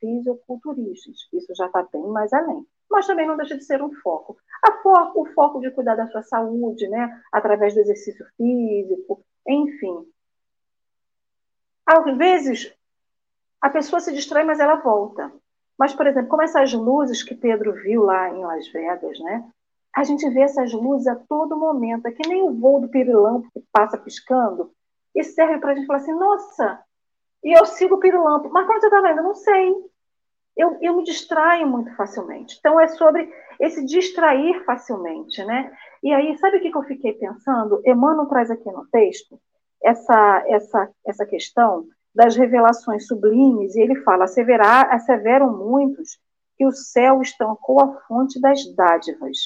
fisiculturistas, isso já está bem mais além. Mas também não deixa de ser um foco. Foco, o foco de cuidar da sua saúde, né, através do exercício físico, enfim. Às vezes, a pessoa se distrai, mas ela volta. Mas, por exemplo, como essas luzes que Pedro viu lá em Las Vegas, né? A gente vê essas luzes a todo momento, é que nem o voo do pirilampo que passa piscando, e serve para a gente falar assim, nossa, e eu sigo o pirilampo. Mas quando você está vendo? Eu não sei. Eu, eu me distraio muito facilmente. Então, é sobre esse distrair facilmente, né? E aí, sabe o que, que eu fiquei pensando? Emmanuel traz aqui no texto essa, essa, essa questão das revelações sublimes, e ele fala: asseverar, asseveram muitos que o céu estancou a fonte das dádivas,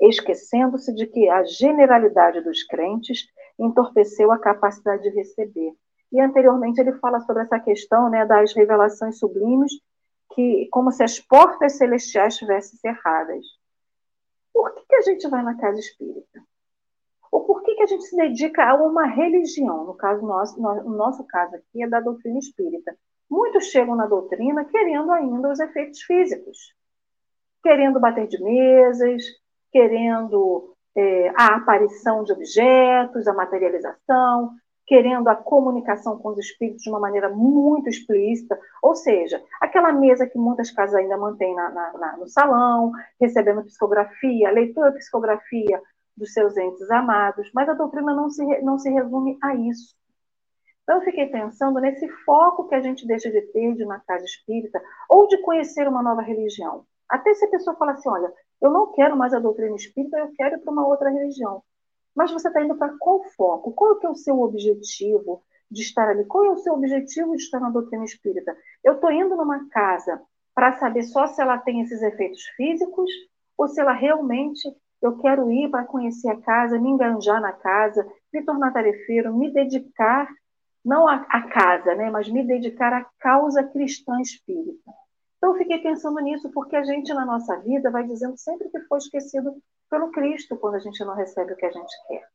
esquecendo-se de que a generalidade dos crentes entorpeceu a capacidade de receber. E anteriormente ele fala sobre essa questão né, das revelações sublimes, que como se as portas celestiais estivessem cerradas. Por que, que a gente vai na casa espírita? Ou por que, que a gente se dedica a uma religião? No caso nosso, no nosso caso aqui é da doutrina espírita. Muitos chegam na doutrina querendo ainda os efeitos físicos, querendo bater de mesas, querendo é, a aparição de objetos, a materialização, querendo a comunicação com os espíritos de uma maneira muito explícita, ou seja, aquela mesa que muitas casas ainda mantêm na, na, na, no salão, recebendo psicografia, leitura psicografia dos seus entes amados, mas a doutrina não se, não se resume a isso. Então, eu fiquei pensando nesse foco que a gente deixa de ter de uma casa espírita ou de conhecer uma nova religião. Até se a pessoa fala assim: olha, eu não quero mais a doutrina espírita, eu quero ir para uma outra religião. Mas você está indo para qual foco? Qual é, o seu objetivo de estar ali? Qual é o seu objetivo de estar na doutrina espírita? Eu estou indo numa casa para saber só se ela tem esses efeitos físicos ou se ela realmente eu quero ir para conhecer a casa, me enganjar na casa, me tornar tarefeiro, me dedicar, não à, casa, né, mas me dedicar à causa cristã espírita. Então, eu fiquei pensando nisso, porque a gente, na nossa vida, vai dizendo sempre que foi esquecido pelo Cristo quando a gente não recebe o que a gente quer.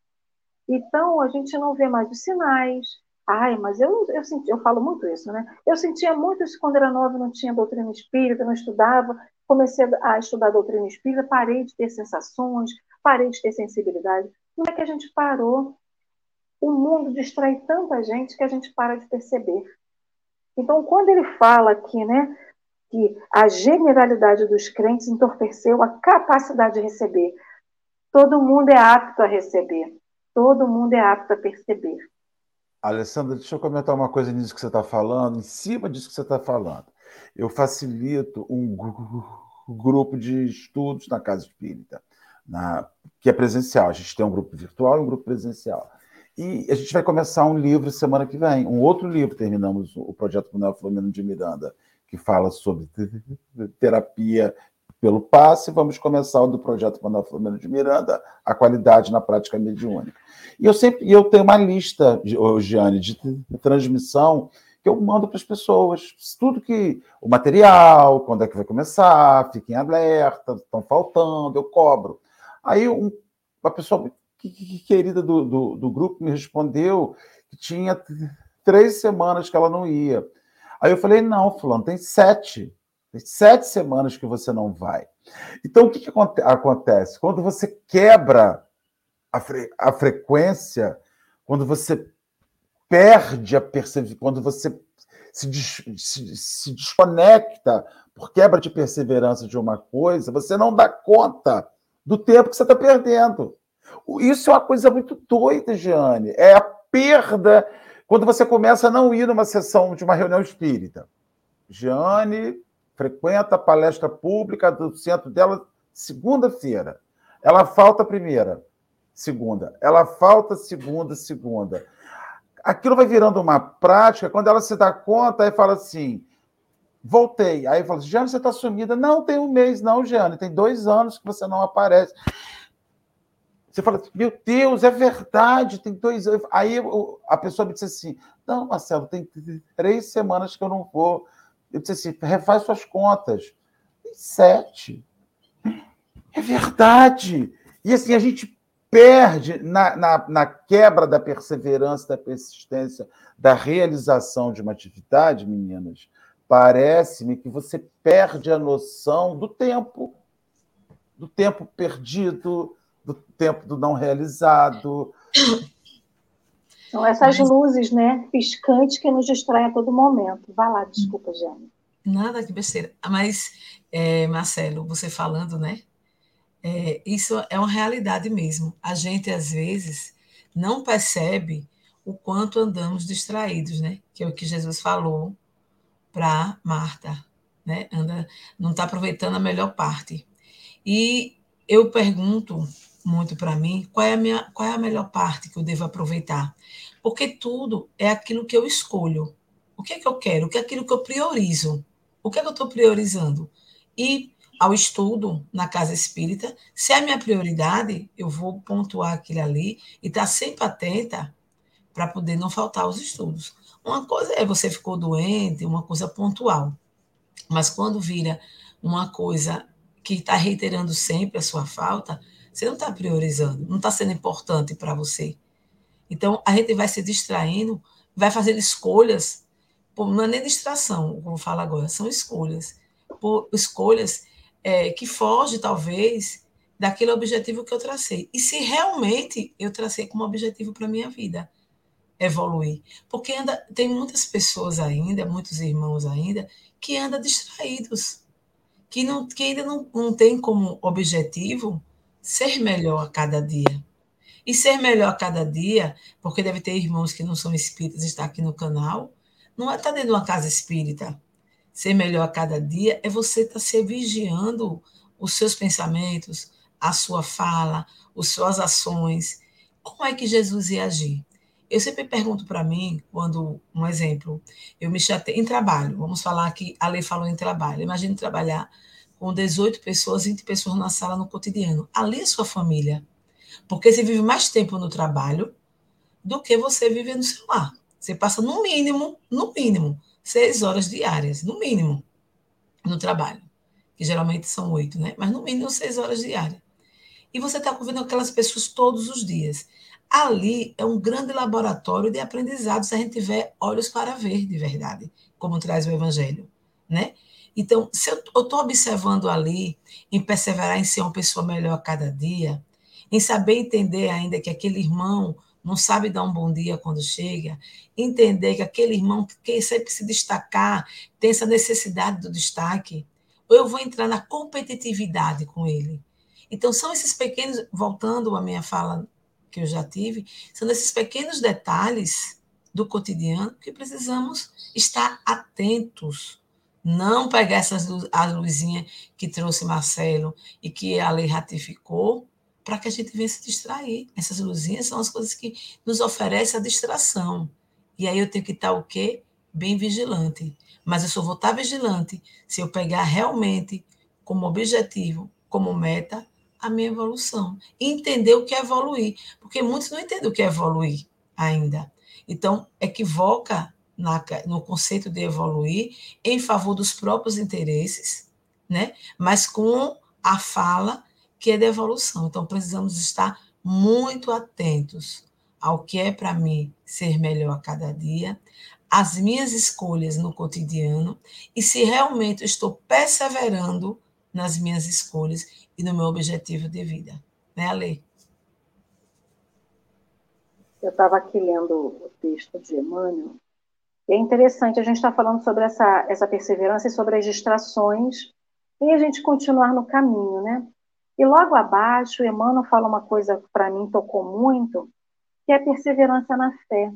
Então, a gente não vê mais os sinais. Ai, mas eu, eu, senti, eu falo muito isso, né? Eu sentia muito isso quando era nova, não tinha doutrina espírita, não estudava, comecei a estudar doutrina espírita, parei de ter sensações, parei de ter sensibilidade. Como é que a gente parou? O mundo distrai tanta gente que a gente para de perceber. Então, quando ele fala aqui, né, que a generalidade dos crentes entorpeceu a capacidade de receber, todo mundo é apto a receber, todo mundo é apto a perceber. Alessandra, deixa eu comentar uma coisa nisso que você está falando, em cima disso que você está falando eu facilito um grupo de estudos na Casa Espírita, na, que é presencial. A gente tem um grupo virtual e um grupo presencial. E a gente vai começar um livro semana que vem, um outro livro. Terminamos o projeto com o Flamengo de Miranda, que fala sobre terapia pelo passe. Vamos começar o do projeto Manuel Flamengo de Miranda, a qualidade na prática mediúnica. E eu sempre eu tenho uma lista, Giane, de transmissão que eu mando para as pessoas. Tudo que. O material, quando é que vai começar, fiquem alerta, estão faltando, eu cobro. Aí um, uma pessoa que, que, querida do, do, do, grupo me respondeu que tinha três semanas que ela não ia. Aí eu falei, não, fulano, tem sete. Tem sete semanas que você não vai. Então, o que, que acontece? Quando você quebra a, fre a frequência, quando você perde a perseverança, quando você se, des se, se desconecta por quebra de perseverança de uma coisa, você não dá conta do tempo que você está perdendo. Isso é uma coisa muito doida, Jeane. É a perda quando você começa a não ir numa sessão de uma reunião espírita. Jeane frequenta a palestra pública do centro dela segunda-feira. Ela falta primeira, segunda. Ela falta segunda, segunda. Aquilo vai virando uma prática, quando ela se dá conta, aí fala assim: voltei. Aí fala assim: Jane, você está sumida. Não, tem um mês, não, Jane, tem dois anos que você não aparece. Você fala, meu Deus, é verdade, tem dois anos. Aí a pessoa me disse assim: não, Marcelo, tem três semanas que eu não vou. Eu disse assim: refaz suas contas. Tem sete. É verdade. E assim, a gente perde na, na, na, quebra da perseverança, da persistência, da realização de uma atividade, meninas. Parece-me que você perde a noção do tempo, do tempo perdido, do tempo do não realizado. São essas Mas... luzes, né, piscantes que nos distraem a todo momento. Vai lá, desculpa, Jane. Nada que besteira. Mas, é, Marcelo, você falando, né? É, isso é uma realidade mesmo. A gente, às vezes, não percebe o quanto andamos distraídos, né? Que é o que Jesus falou para Marta, né? Anda, não está aproveitando a melhor parte. E eu pergunto muito para mim qual é a minha qual é a melhor parte que eu devo aproveitar? Porque tudo é aquilo que eu escolho. O que é que eu quero? O que é aquilo que eu priorizo? O que é que eu estou priorizando? E ao estudo na casa espírita se é a minha prioridade eu vou pontuar aquilo ali e estar tá sempre atenta para poder não faltar aos estudos. Uma coisa é você ficou doente uma coisa pontual mas quando vira uma coisa que está reiterando sempre a sua falta você não está priorizando, não está sendo importante para você. Então, a gente vai se distraindo, vai fazendo escolhas, por, não é nem distração, como eu falo agora, são escolhas. Por escolhas é, que fogem, talvez, daquele objetivo que eu tracei. E se realmente eu tracei como objetivo para a minha vida, evoluir. Porque ainda, tem muitas pessoas ainda, muitos irmãos ainda, que andam distraídos, que, não, que ainda não, não tem como objetivo ser melhor a cada dia. E ser melhor a cada dia, porque deve ter irmãos que não são espíritas e está aqui no canal, não é estar tá dentro de uma casa espírita. Ser melhor a cada dia é você estar tá se vigiando os seus pensamentos, a sua fala, as suas ações. Como é que Jesus ia agir? Eu sempre pergunto para mim, quando, um exemplo, eu me chatei em trabalho, vamos falar que a lei falou em trabalho. Imagine trabalhar com 18 pessoas, 20 pessoas na sala no cotidiano. Ali é sua família. Porque você vive mais tempo no trabalho do que você vive no seu lar. Você passa no mínimo, no mínimo, seis horas diárias, no mínimo, no trabalho. Que geralmente são oito, né? Mas no mínimo seis horas diárias. E você está convivendo com aquelas pessoas todos os dias. Ali é um grande laboratório de aprendizado se a gente tiver olhos para ver de verdade, como traz o Evangelho, né? Então, se eu estou observando ali, em perseverar em ser uma pessoa melhor a cada dia, em saber entender ainda que aquele irmão não sabe dar um bom dia quando chega, entender que aquele irmão que sempre se destacar, tem essa necessidade do destaque, ou eu vou entrar na competitividade com ele. Então, são esses pequenos, voltando à minha fala que eu já tive, são esses pequenos detalhes do cotidiano que precisamos estar atentos não pegar essas a luzinha que trouxe Marcelo e que a lei ratificou, para que a gente venha se distrair. Essas luzinhas são as coisas que nos oferecem a distração. E aí eu tenho que estar o quê? Bem vigilante. Mas eu só vou estar vigilante se eu pegar realmente como objetivo, como meta, a minha evolução. E entender o que é evoluir. Porque muitos não entendem o que é evoluir ainda. Então, equivoca na, no conceito de evoluir em favor dos próprios interesses, né? mas com a fala que é de evolução. Então, precisamos estar muito atentos ao que é para mim ser melhor a cada dia, as minhas escolhas no cotidiano e se realmente estou perseverando nas minhas escolhas e no meu objetivo de vida. Né, Ale? Eu estava aqui lendo o texto de Emmanuel. É interessante, a gente está falando sobre essa, essa perseverança e sobre as distrações e a gente continuar no caminho, né? E logo abaixo, Emmanuel fala uma coisa que para mim tocou muito, que é a perseverança na fé.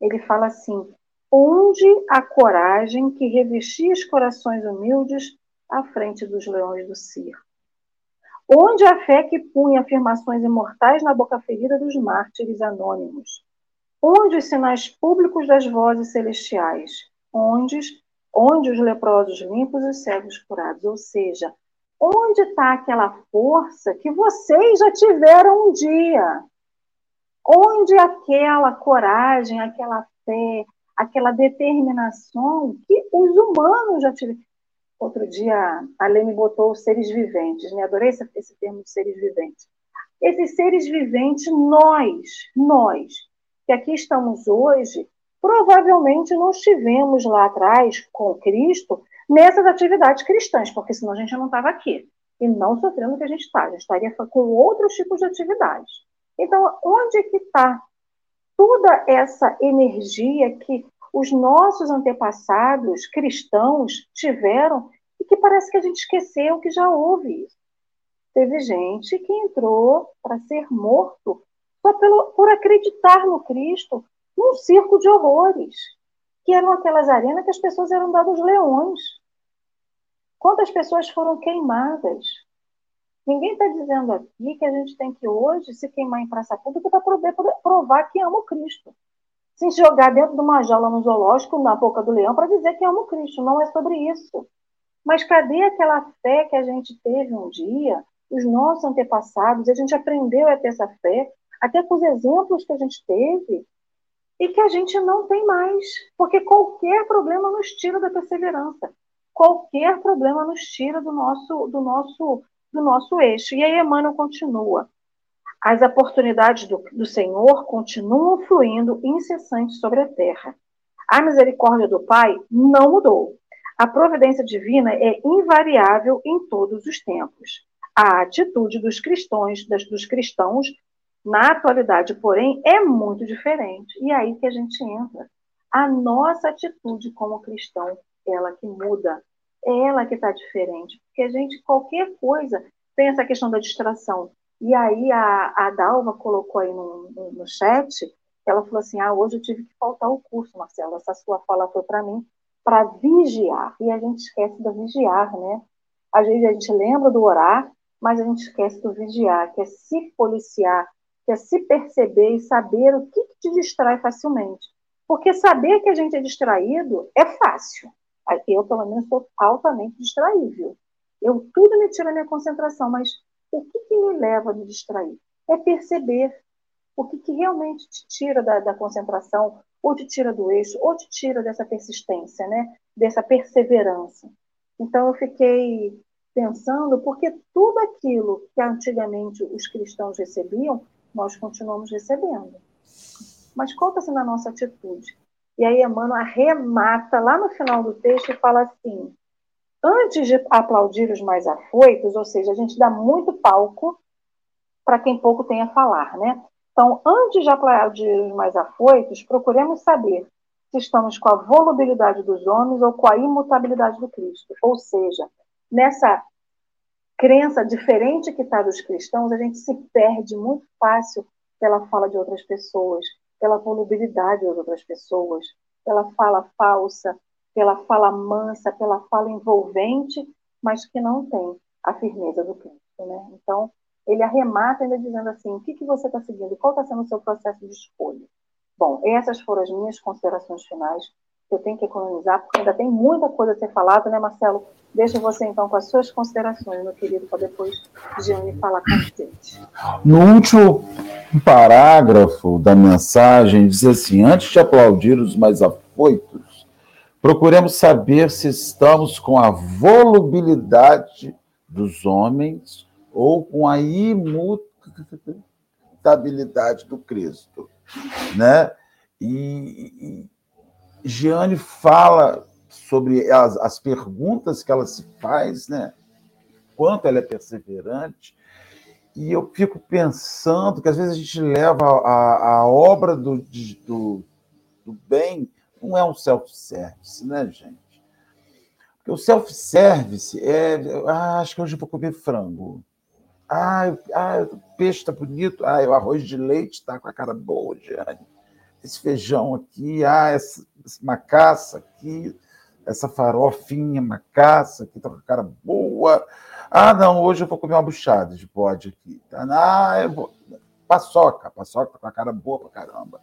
Ele fala assim: onde a coragem que revestia os corações humildes à frente dos leões do circo? Onde a fé que punha afirmações imortais na boca ferida dos mártires anônimos? Onde os sinais públicos das vozes celestiais? Onde, onde os leprosos limpos e os cegos curados? Ou seja, onde está aquela força que vocês já tiveram um dia? Onde aquela coragem, aquela fé, aquela determinação que os humanos já tiveram? Outro dia, a Lê me botou seres viventes, né? Adorei esse, esse termo seres viventes. Esses seres viventes, nós, nós, que aqui estamos hoje, provavelmente não estivemos lá atrás com Cristo nessas atividades cristãs, porque senão a gente não estava aqui. E não sofrendo o que a gente está, a gente estaria com outros tipos de atividades. Então, onde é que está toda essa energia que os nossos antepassados cristãos tiveram e que parece que a gente esqueceu que já houve isso. Teve gente que entrou para ser morto só pelo, por acreditar no Cristo num circo de horrores, que eram aquelas arenas que as pessoas eram dadas leões. Quantas pessoas foram queimadas? Ninguém está dizendo aqui que a gente tem que hoje se queimar em praça pública para poder provar que ama o Cristo se jogar dentro de uma jaula no zoológico, na boca do leão, para dizer que ama o Cristo. Não é sobre isso. Mas cadê aquela fé que a gente teve um dia, os nossos antepassados, a gente aprendeu a ter essa fé, até com os exemplos que a gente teve, e que a gente não tem mais. Porque qualquer problema nos tira da perseverança. Qualquer problema nos tira do nosso, do nosso, do nosso eixo. E aí Emmanuel continua as oportunidades do, do Senhor continuam fluindo incessantes sobre a terra. A misericórdia do Pai não mudou. A providência divina é invariável em todos os tempos. A atitude dos cristãos, das, dos cristãos, na atualidade, porém, é muito diferente. E aí que a gente entra. A nossa atitude como cristão, ela que muda, ela que está diferente. Porque a gente, qualquer coisa, tem essa questão da distração. E aí a, a Dalva colocou aí no, no, no chat, ela falou assim, ah, hoje eu tive que faltar o curso, Marcelo, essa sua fala foi para mim, para vigiar. E a gente esquece do vigiar, né? Às vezes a gente lembra do orar, mas a gente esquece do vigiar, que é se policiar, que é se perceber e saber o que, que te distrai facilmente. Porque saber que a gente é distraído é fácil. Eu, pelo menos, sou altamente distraível. Eu, tudo me tira a minha concentração, mas o que, que me leva a me distrair? É perceber o que, que realmente te tira da, da, concentração, ou te tira do eixo, ou te tira dessa persistência, né? dessa perseverança. Então eu fiquei pensando, porque tudo aquilo que antigamente os cristãos recebiam, nós continuamos recebendo. Mas qual está sendo a nossa atitude? E aí Emmanuel arremata lá no final do texto e fala assim: antes de aplaudir os mais afoitos, ou seja, a gente dá muito palco para quem pouco tem a falar, né? Então, antes de aplaudir os mais afoitos, procuremos saber se estamos com a volubilidade dos homens ou com a imutabilidade do Cristo. Ou seja, nessa crença diferente que está dos cristãos, a gente se perde muito fácil pela fala de outras pessoas, pela volubilidade das outras pessoas, pela fala falsa, pela fala mansa, pela fala envolvente, mas que não tem a firmeza do Cristo. Né? Então, ele arremata ainda dizendo assim: o que, que você está seguindo? Qual está sendo o seu processo de escolha? Bom, essas foram as minhas considerações finais. Eu tenho que economizar, porque ainda tem muita coisa a ser falada, né, Marcelo? Deixa você, então, com as suas considerações, meu querido, para depois Giane falar com gente. No último parágrafo da mensagem, diz assim: antes de aplaudir os mais afoitos, Procuremos saber se estamos com a volubilidade dos homens ou com a imutabilidade do Cristo, né? E Giane fala sobre as, as perguntas que ela se faz, né? Quanto ela é perseverante. E eu fico pensando que às vezes a gente leva a, a obra do, do, do bem, não é um self-service, né, gente? Porque o self-service é. Ah, acho que hoje eu vou comer frango. Ah, ah o peixe está bonito. Ah, o arroz de leite está com a cara boa, Jane. Esse feijão aqui, ah, essa, essa macaça aqui, essa farofinha macaça aqui está com cara boa. Ah, não, hoje eu vou comer uma buchada de bode aqui. Tá? Ah, eu vou... Paçoca, paçoca tá com a cara boa pra caramba.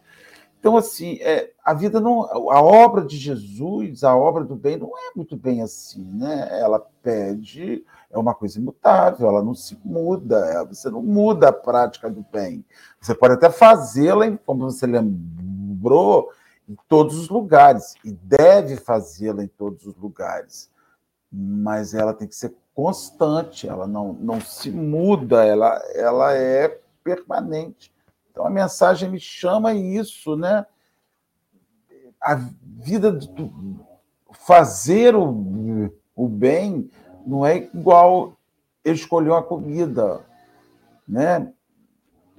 Então, assim, é, a vida não. A obra de Jesus, a obra do bem, não é muito bem assim, né? Ela pede, é uma coisa imutável, ela não se muda, você não muda a prática do bem. Você pode até fazê-la, como você lembrou, em todos os lugares, e deve fazê-la em todos os lugares. Mas ela tem que ser constante, ela não, não se muda, ela, ela é permanente. Então a mensagem me chama isso, né? A vida do fazer o, o bem não é igual escolher uma comida, né?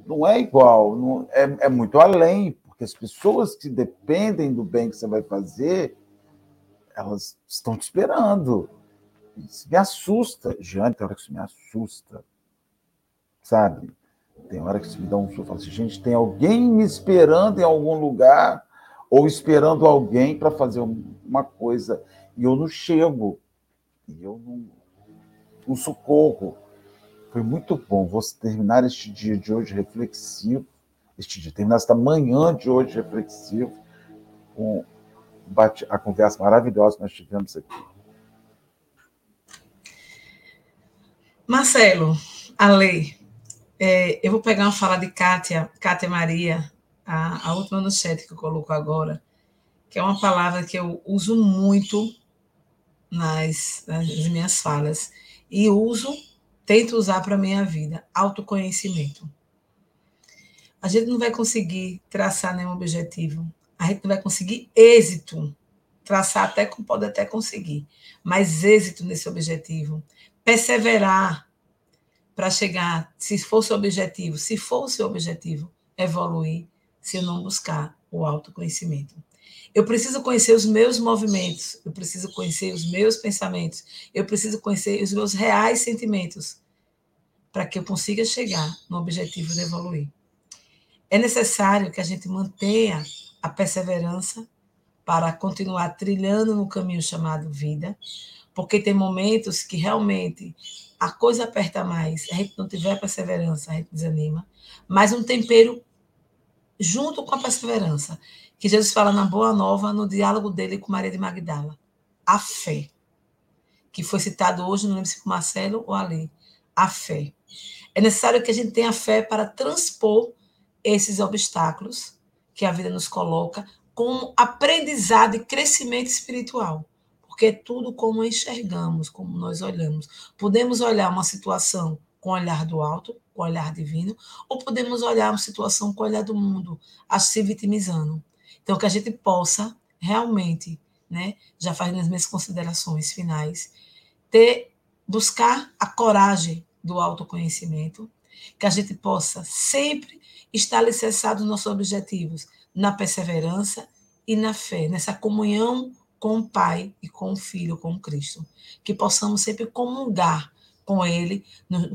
Não é igual, não, é, é muito além, porque as pessoas que dependem do bem que você vai fazer, elas estão te esperando. Isso me assusta. Jane, tem hora que isso me assusta. Sabe? Tem hora que se me dá um susto, falo assim, gente, tem alguém me esperando em algum lugar ou esperando alguém para fazer uma coisa e eu não chego, e eu não, não socorro. Foi muito bom. Vou terminar este dia de hoje reflexivo, este dia, terminar esta manhã de hoje reflexivo com a conversa maravilhosa que nós tivemos aqui. Marcelo, a lei, é, eu vou pegar uma fala de Kátia, Kátia Maria, a, a última no chat que eu coloco agora, que é uma palavra que eu uso muito nas, nas minhas falas. E uso, tento usar para a minha vida, autoconhecimento. A gente não vai conseguir traçar nenhum objetivo. A gente não vai conseguir êxito. Traçar até pode até conseguir, mas êxito nesse objetivo. Perseverar para chegar, se fosse o objetivo, se fosse o objetivo, evoluir, se eu não buscar o autoconhecimento. Eu preciso conhecer os meus movimentos, eu preciso conhecer os meus pensamentos, eu preciso conhecer os meus reais sentimentos para que eu consiga chegar no objetivo de evoluir. É necessário que a gente mantenha a perseverança para continuar trilhando no caminho chamado vida, porque tem momentos que realmente a coisa aperta mais, a gente não tiver perseverança, a gente desanima. Mas um tempero junto com a perseverança, que Jesus fala na Boa Nova, no diálogo dele com Maria de Magdala. A fé, que foi citado hoje, não lembro se foi Marcelo ou Ali. A fé. É necessário que a gente tenha fé para transpor esses obstáculos que a vida nos coloca como aprendizado e crescimento espiritual porque é tudo como enxergamos, como nós olhamos. Podemos olhar uma situação com o olhar do alto, com o olhar divino, ou podemos olhar uma situação com o olhar do mundo, se vitimizando. Então, que a gente possa realmente, né, já fazendo as minhas considerações finais, ter, buscar a coragem do autoconhecimento, que a gente possa sempre estar alicerçado nos nossos objetivos, na perseverança e na fé, nessa comunhão com o Pai e com o Filho, com Cristo. Que possamos sempre comungar com ele,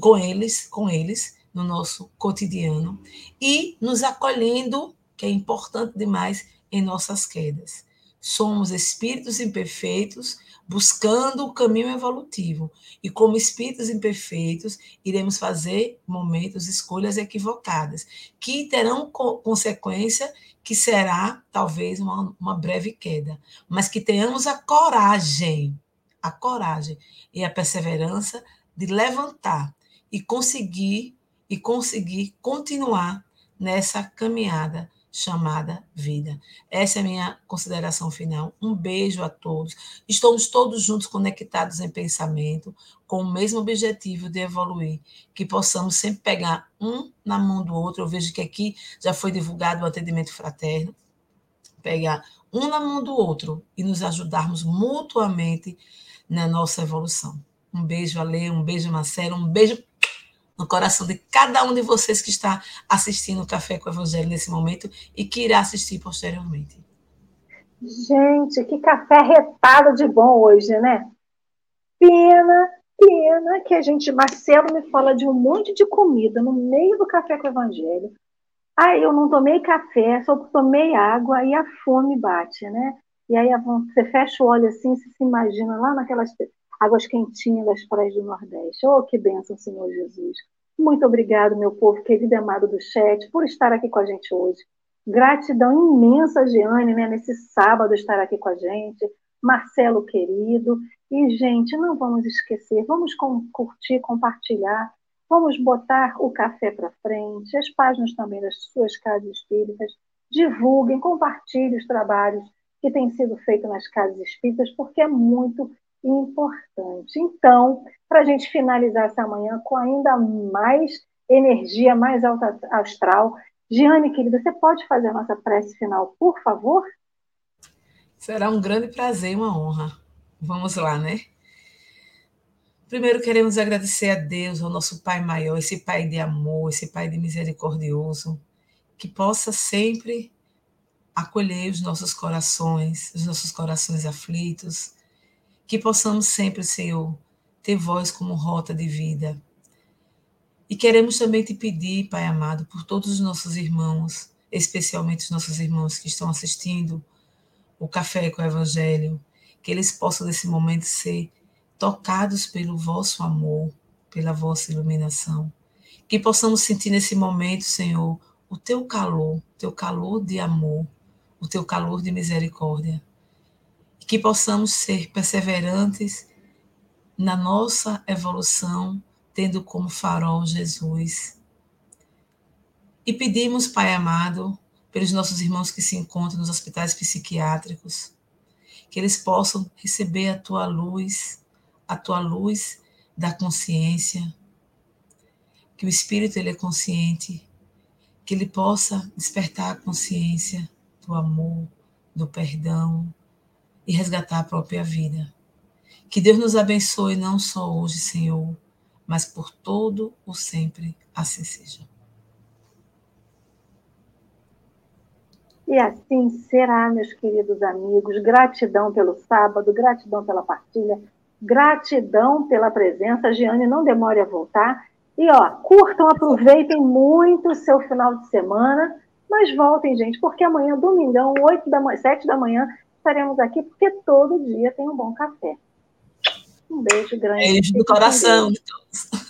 com eles, com eles no nosso cotidiano e nos acolhendo, que é importante demais em nossas quedas. Somos espíritos imperfeitos buscando o caminho evolutivo. E como espíritos imperfeitos, iremos fazer momentos, escolhas equivocadas, que terão co consequência que será talvez uma, uma breve queda, mas que tenhamos a coragem, a coragem e a perseverança de levantar e conseguir e conseguir continuar nessa caminhada chamada vida. Essa é a minha consideração final. Um beijo a todos. Estamos todos juntos conectados em pensamento, com o mesmo objetivo de evoluir, que possamos sempre pegar um na mão do outro. Eu vejo que aqui já foi divulgado o atendimento fraterno. Pegar um na mão do outro e nos ajudarmos mutuamente na nossa evolução. Um beijo, Ale, um beijo, Marcelo, um beijo no coração de cada um de vocês que está assistindo o Café com o Evangelho nesse momento e que irá assistir posteriormente. Gente, que café retado de bom hoje, né? Pena, pena que a gente, Marcelo me fala de um monte de comida no meio do Café com o Evangelho. Aí eu não tomei café, só tomei água e a fome bate, né? E aí você fecha o olho assim, você se imagina lá naquelas águas quentinhas das praias do Nordeste. Oh, que bênção, Senhor Jesus. Muito obrigado, meu povo querido e amado do chat, por estar aqui com a gente hoje. Gratidão imensa, Giane, né, nesse sábado estar aqui com a gente. Marcelo querido. E, gente, não vamos esquecer, vamos curtir, compartilhar, vamos botar o café para frente, as páginas também das suas casas espíritas. Divulguem, compartilhem os trabalhos que têm sido feitos nas casas espíritas, porque é muito importante. Então, para a gente finalizar essa manhã com ainda mais energia, mais alta astral, Giane, querida, você pode fazer a nossa prece final, por favor? Será um grande prazer e uma honra. Vamos lá, né? Primeiro queremos agradecer a Deus, ao nosso Pai maior, esse Pai de amor, esse Pai de misericordioso, que possa sempre acolher os nossos corações, os nossos corações aflitos, que possamos sempre, Senhor, ter voz como rota de vida. E queremos também te pedir, Pai amado, por todos os nossos irmãos, especialmente os nossos irmãos que estão assistindo o Café com o Evangelho, que eles possam, nesse momento, ser tocados pelo vosso amor, pela vossa iluminação. Que possamos sentir nesse momento, Senhor, o teu calor, o teu calor de amor, o teu calor de misericórdia que possamos ser perseverantes na nossa evolução, tendo como farol Jesus. E pedimos, Pai amado, pelos nossos irmãos que se encontram nos hospitais psiquiátricos, que eles possam receber a tua luz, a tua luz da consciência, que o espírito ele é consciente, que ele possa despertar a consciência do amor, do perdão, e resgatar a própria vida. Que Deus nos abençoe não só hoje, Senhor, mas por todo o sempre. Assim seja. E assim será, meus queridos amigos. Gratidão pelo sábado, gratidão pela partilha, gratidão pela presença. Giane não demore a voltar. E ó, curtam, aproveitem muito o seu final de semana, mas voltem, gente, porque amanhã, domingão, 8 da manhã, 7 da manhã, estaremos aqui porque todo dia tem um bom café. Um beijo grande. Beijo no coração de todos.